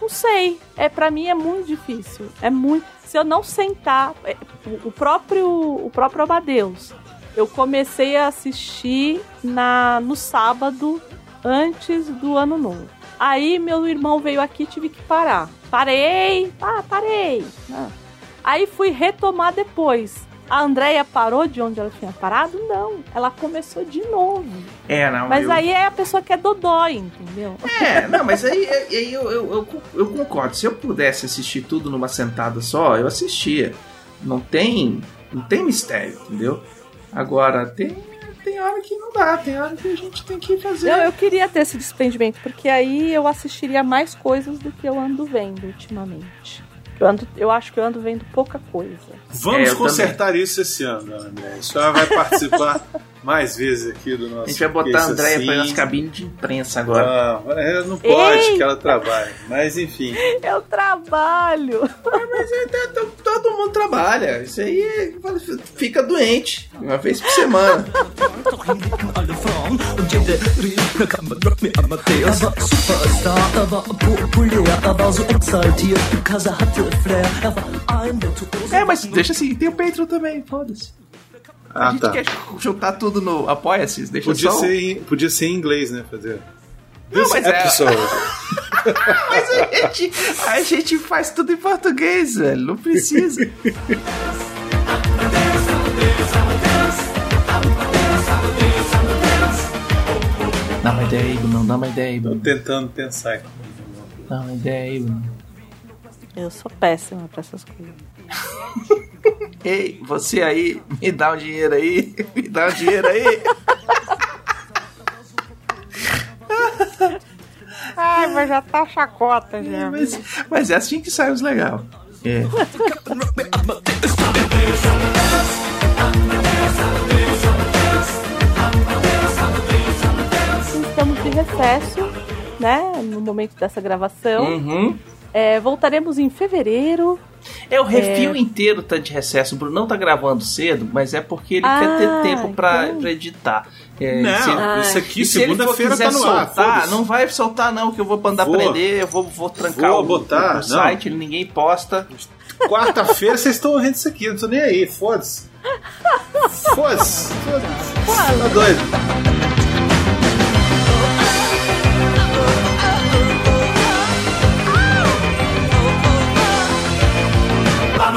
Não sei. É, para mim é muito difícil. É muito. Se eu não sentar. é, o- o próprio. O próprio Amadeus. Eu comecei a assistir na, no sábado antes do ano novo. Aí meu irmão veio aqui tive que parar. Parei, ah, parei. Ah. Aí fui retomar depois. A Andrea parou de onde ela tinha parado? Não. Ela começou de novo. É, não. Mas eu- aí é a pessoa que é dodói, entendeu? É, *laughs* não, mas aí, aí eu, eu, eu, eu concordo. Se eu pudesse assistir tudo numa sentada só, eu assistia. Não tem, não tem mistério, entendeu? Agora, tem, tem hora que não dá, tem hora que a gente tem que fazer. Eu, eu queria ter esse desprendimento, porque aí eu assistiria mais coisas do que eu ando vendo ultimamente. Eu, ando, eu acho que eu ando vendo pouca coisa. Vamos É, consertar isso esse ano, André. A senhora vai participar *laughs* mais vezes aqui do nosso. A gente vai botar a Andréia Assim. pra ir nas cabines de imprensa agora. Não, ela não pode, Ei! que ela trabalha. Mas enfim. *laughs* Eu trabalho. Mas é, é, to- todo mundo trabalha. Isso aí é- fica doente. Uma vez por semana. É, mas deixa assim, tem o Patreon também, foda-se. A Ah, gente tá. quer juntar tudo no Apoia-se, deixa Podia só. ser, em, podia ser em inglês, né? Fazer. Não, This mas é- episode. *laughs* Mas a gente, a gente faz tudo em português, velho. Não precisa. Dá uma ideia aí, Bruno. Dá uma ideia aí, Tô Bruno. tentando pensar aqui. Dá uma ideia aí, Bruno. Eu sou péssima pra essas coisas. Ei, você aí, me dá um dinheiro aí. Me dá um dinheiro aí. Ai, mas já tá chacota já. Mas, mas é assim que sai os legal. É. Estamos de recesso, né? No momento dessa gravação. Uhum. É, voltaremos em fevereiro. É, o refil É. inteiro tá de recesso. O Bruno não tá gravando cedo, mas é porque ele Ah, quer ter tempo pra, então. pra editar. É, Não, se- isso aqui se segunda-feira tá no ar. soltar, não vai soltar não, que eu vou mandar Vou. prender, eu vou, vou trancar Vou o, botar, o não. site, ninguém posta. Quarta-feira vocês estão ouvindo isso aqui, eu não tô nem aí, foda-se. Foda-se. Foda-se. Tá doido.